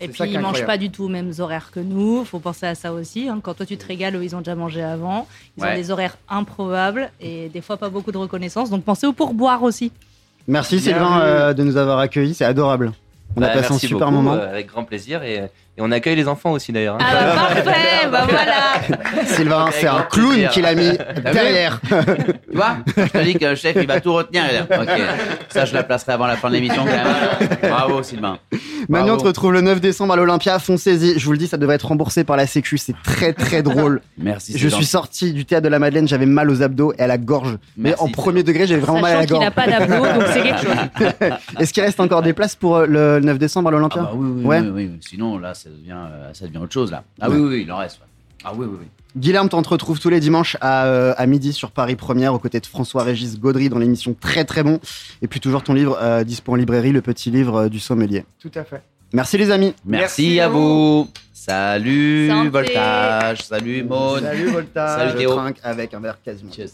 [SPEAKER 1] Et puis, ils mangent
[SPEAKER 4] incroyable.
[SPEAKER 1] pas du tout aux mêmes horaires que nous. Faut penser à ça aussi. hein. Quand toi, tu te régales, eux, ils ont déjà mangé avant. Ils
[SPEAKER 3] Ouais.
[SPEAKER 1] ont des horaires improbables et des fois pas beaucoup de reconnaissance. Donc, pensez au pourboire aussi.
[SPEAKER 2] Merci
[SPEAKER 4] Bien
[SPEAKER 2] Sylvain euh, de nous avoir accueillis, c'est adorable. On a
[SPEAKER 5] Bah,
[SPEAKER 2] passé un super
[SPEAKER 5] beaucoup,
[SPEAKER 2] moment.
[SPEAKER 5] euh, avec grand plaisir. Et, et on accueille les enfants aussi d'ailleurs. hein.
[SPEAKER 1] Ah bah parfait, [LAUGHS] bah voilà.
[SPEAKER 2] Sylvain, c'est un clown qu'il a mis
[SPEAKER 3] vu
[SPEAKER 2] derrière.
[SPEAKER 3] Tu vois Je te dis que le chef, il va tout retenir. Il Ok, ça, je la placerai avant la fin de l'émission quand même. Bravo, Sylvain.
[SPEAKER 2] Manu, on
[SPEAKER 3] Bravo.
[SPEAKER 2] te retrouve le 9 décembre à l'Olympia. Foncez-y. Je vous le dis, ça devrait être remboursé par la Sécu. C'est très très drôle. [LAUGHS]
[SPEAKER 3] Merci.
[SPEAKER 2] Je suis sorti du théâtre de la Madeleine, j'avais mal aux abdos et à la gorge. Mais
[SPEAKER 3] Merci,
[SPEAKER 2] en premier degré, j'avais vraiment mal à la gorge.
[SPEAKER 1] n'a pas d'abdos, donc c'est quelque [LAUGHS] chose.
[SPEAKER 2] Est-ce qu'il reste encore des places pour euh, le 9 décembre à
[SPEAKER 3] Ah
[SPEAKER 2] l'Olympia
[SPEAKER 3] bah oui, oui,
[SPEAKER 2] Ouais.
[SPEAKER 3] oui, oui, oui. Sinon, là, ça devient, euh, ça devient autre chose, là. Ah oui, oui, oui, il en reste. ouais. Ah oui, oui, oui.
[SPEAKER 2] Guilherme, t'en te retrouves tous les dimanches à, euh, à midi sur Paris Première aux côtés de François-Régis Gaudry dans l'émission Très Très Bon. Et puis toujours ton livre euh, dispo en librairie, le petit livre euh, du sommelier.
[SPEAKER 4] Tout à fait.
[SPEAKER 2] Merci les amis.
[SPEAKER 3] Merci,
[SPEAKER 4] Merci à
[SPEAKER 3] vous. Salut,
[SPEAKER 1] Santé.
[SPEAKER 3] Voltage. Salut, Maud.
[SPEAKER 4] Salut Volta.
[SPEAKER 3] Salut,
[SPEAKER 2] Je
[SPEAKER 3] Théo.
[SPEAKER 2] trinque avec un verre quasiment.
[SPEAKER 3] Cheers.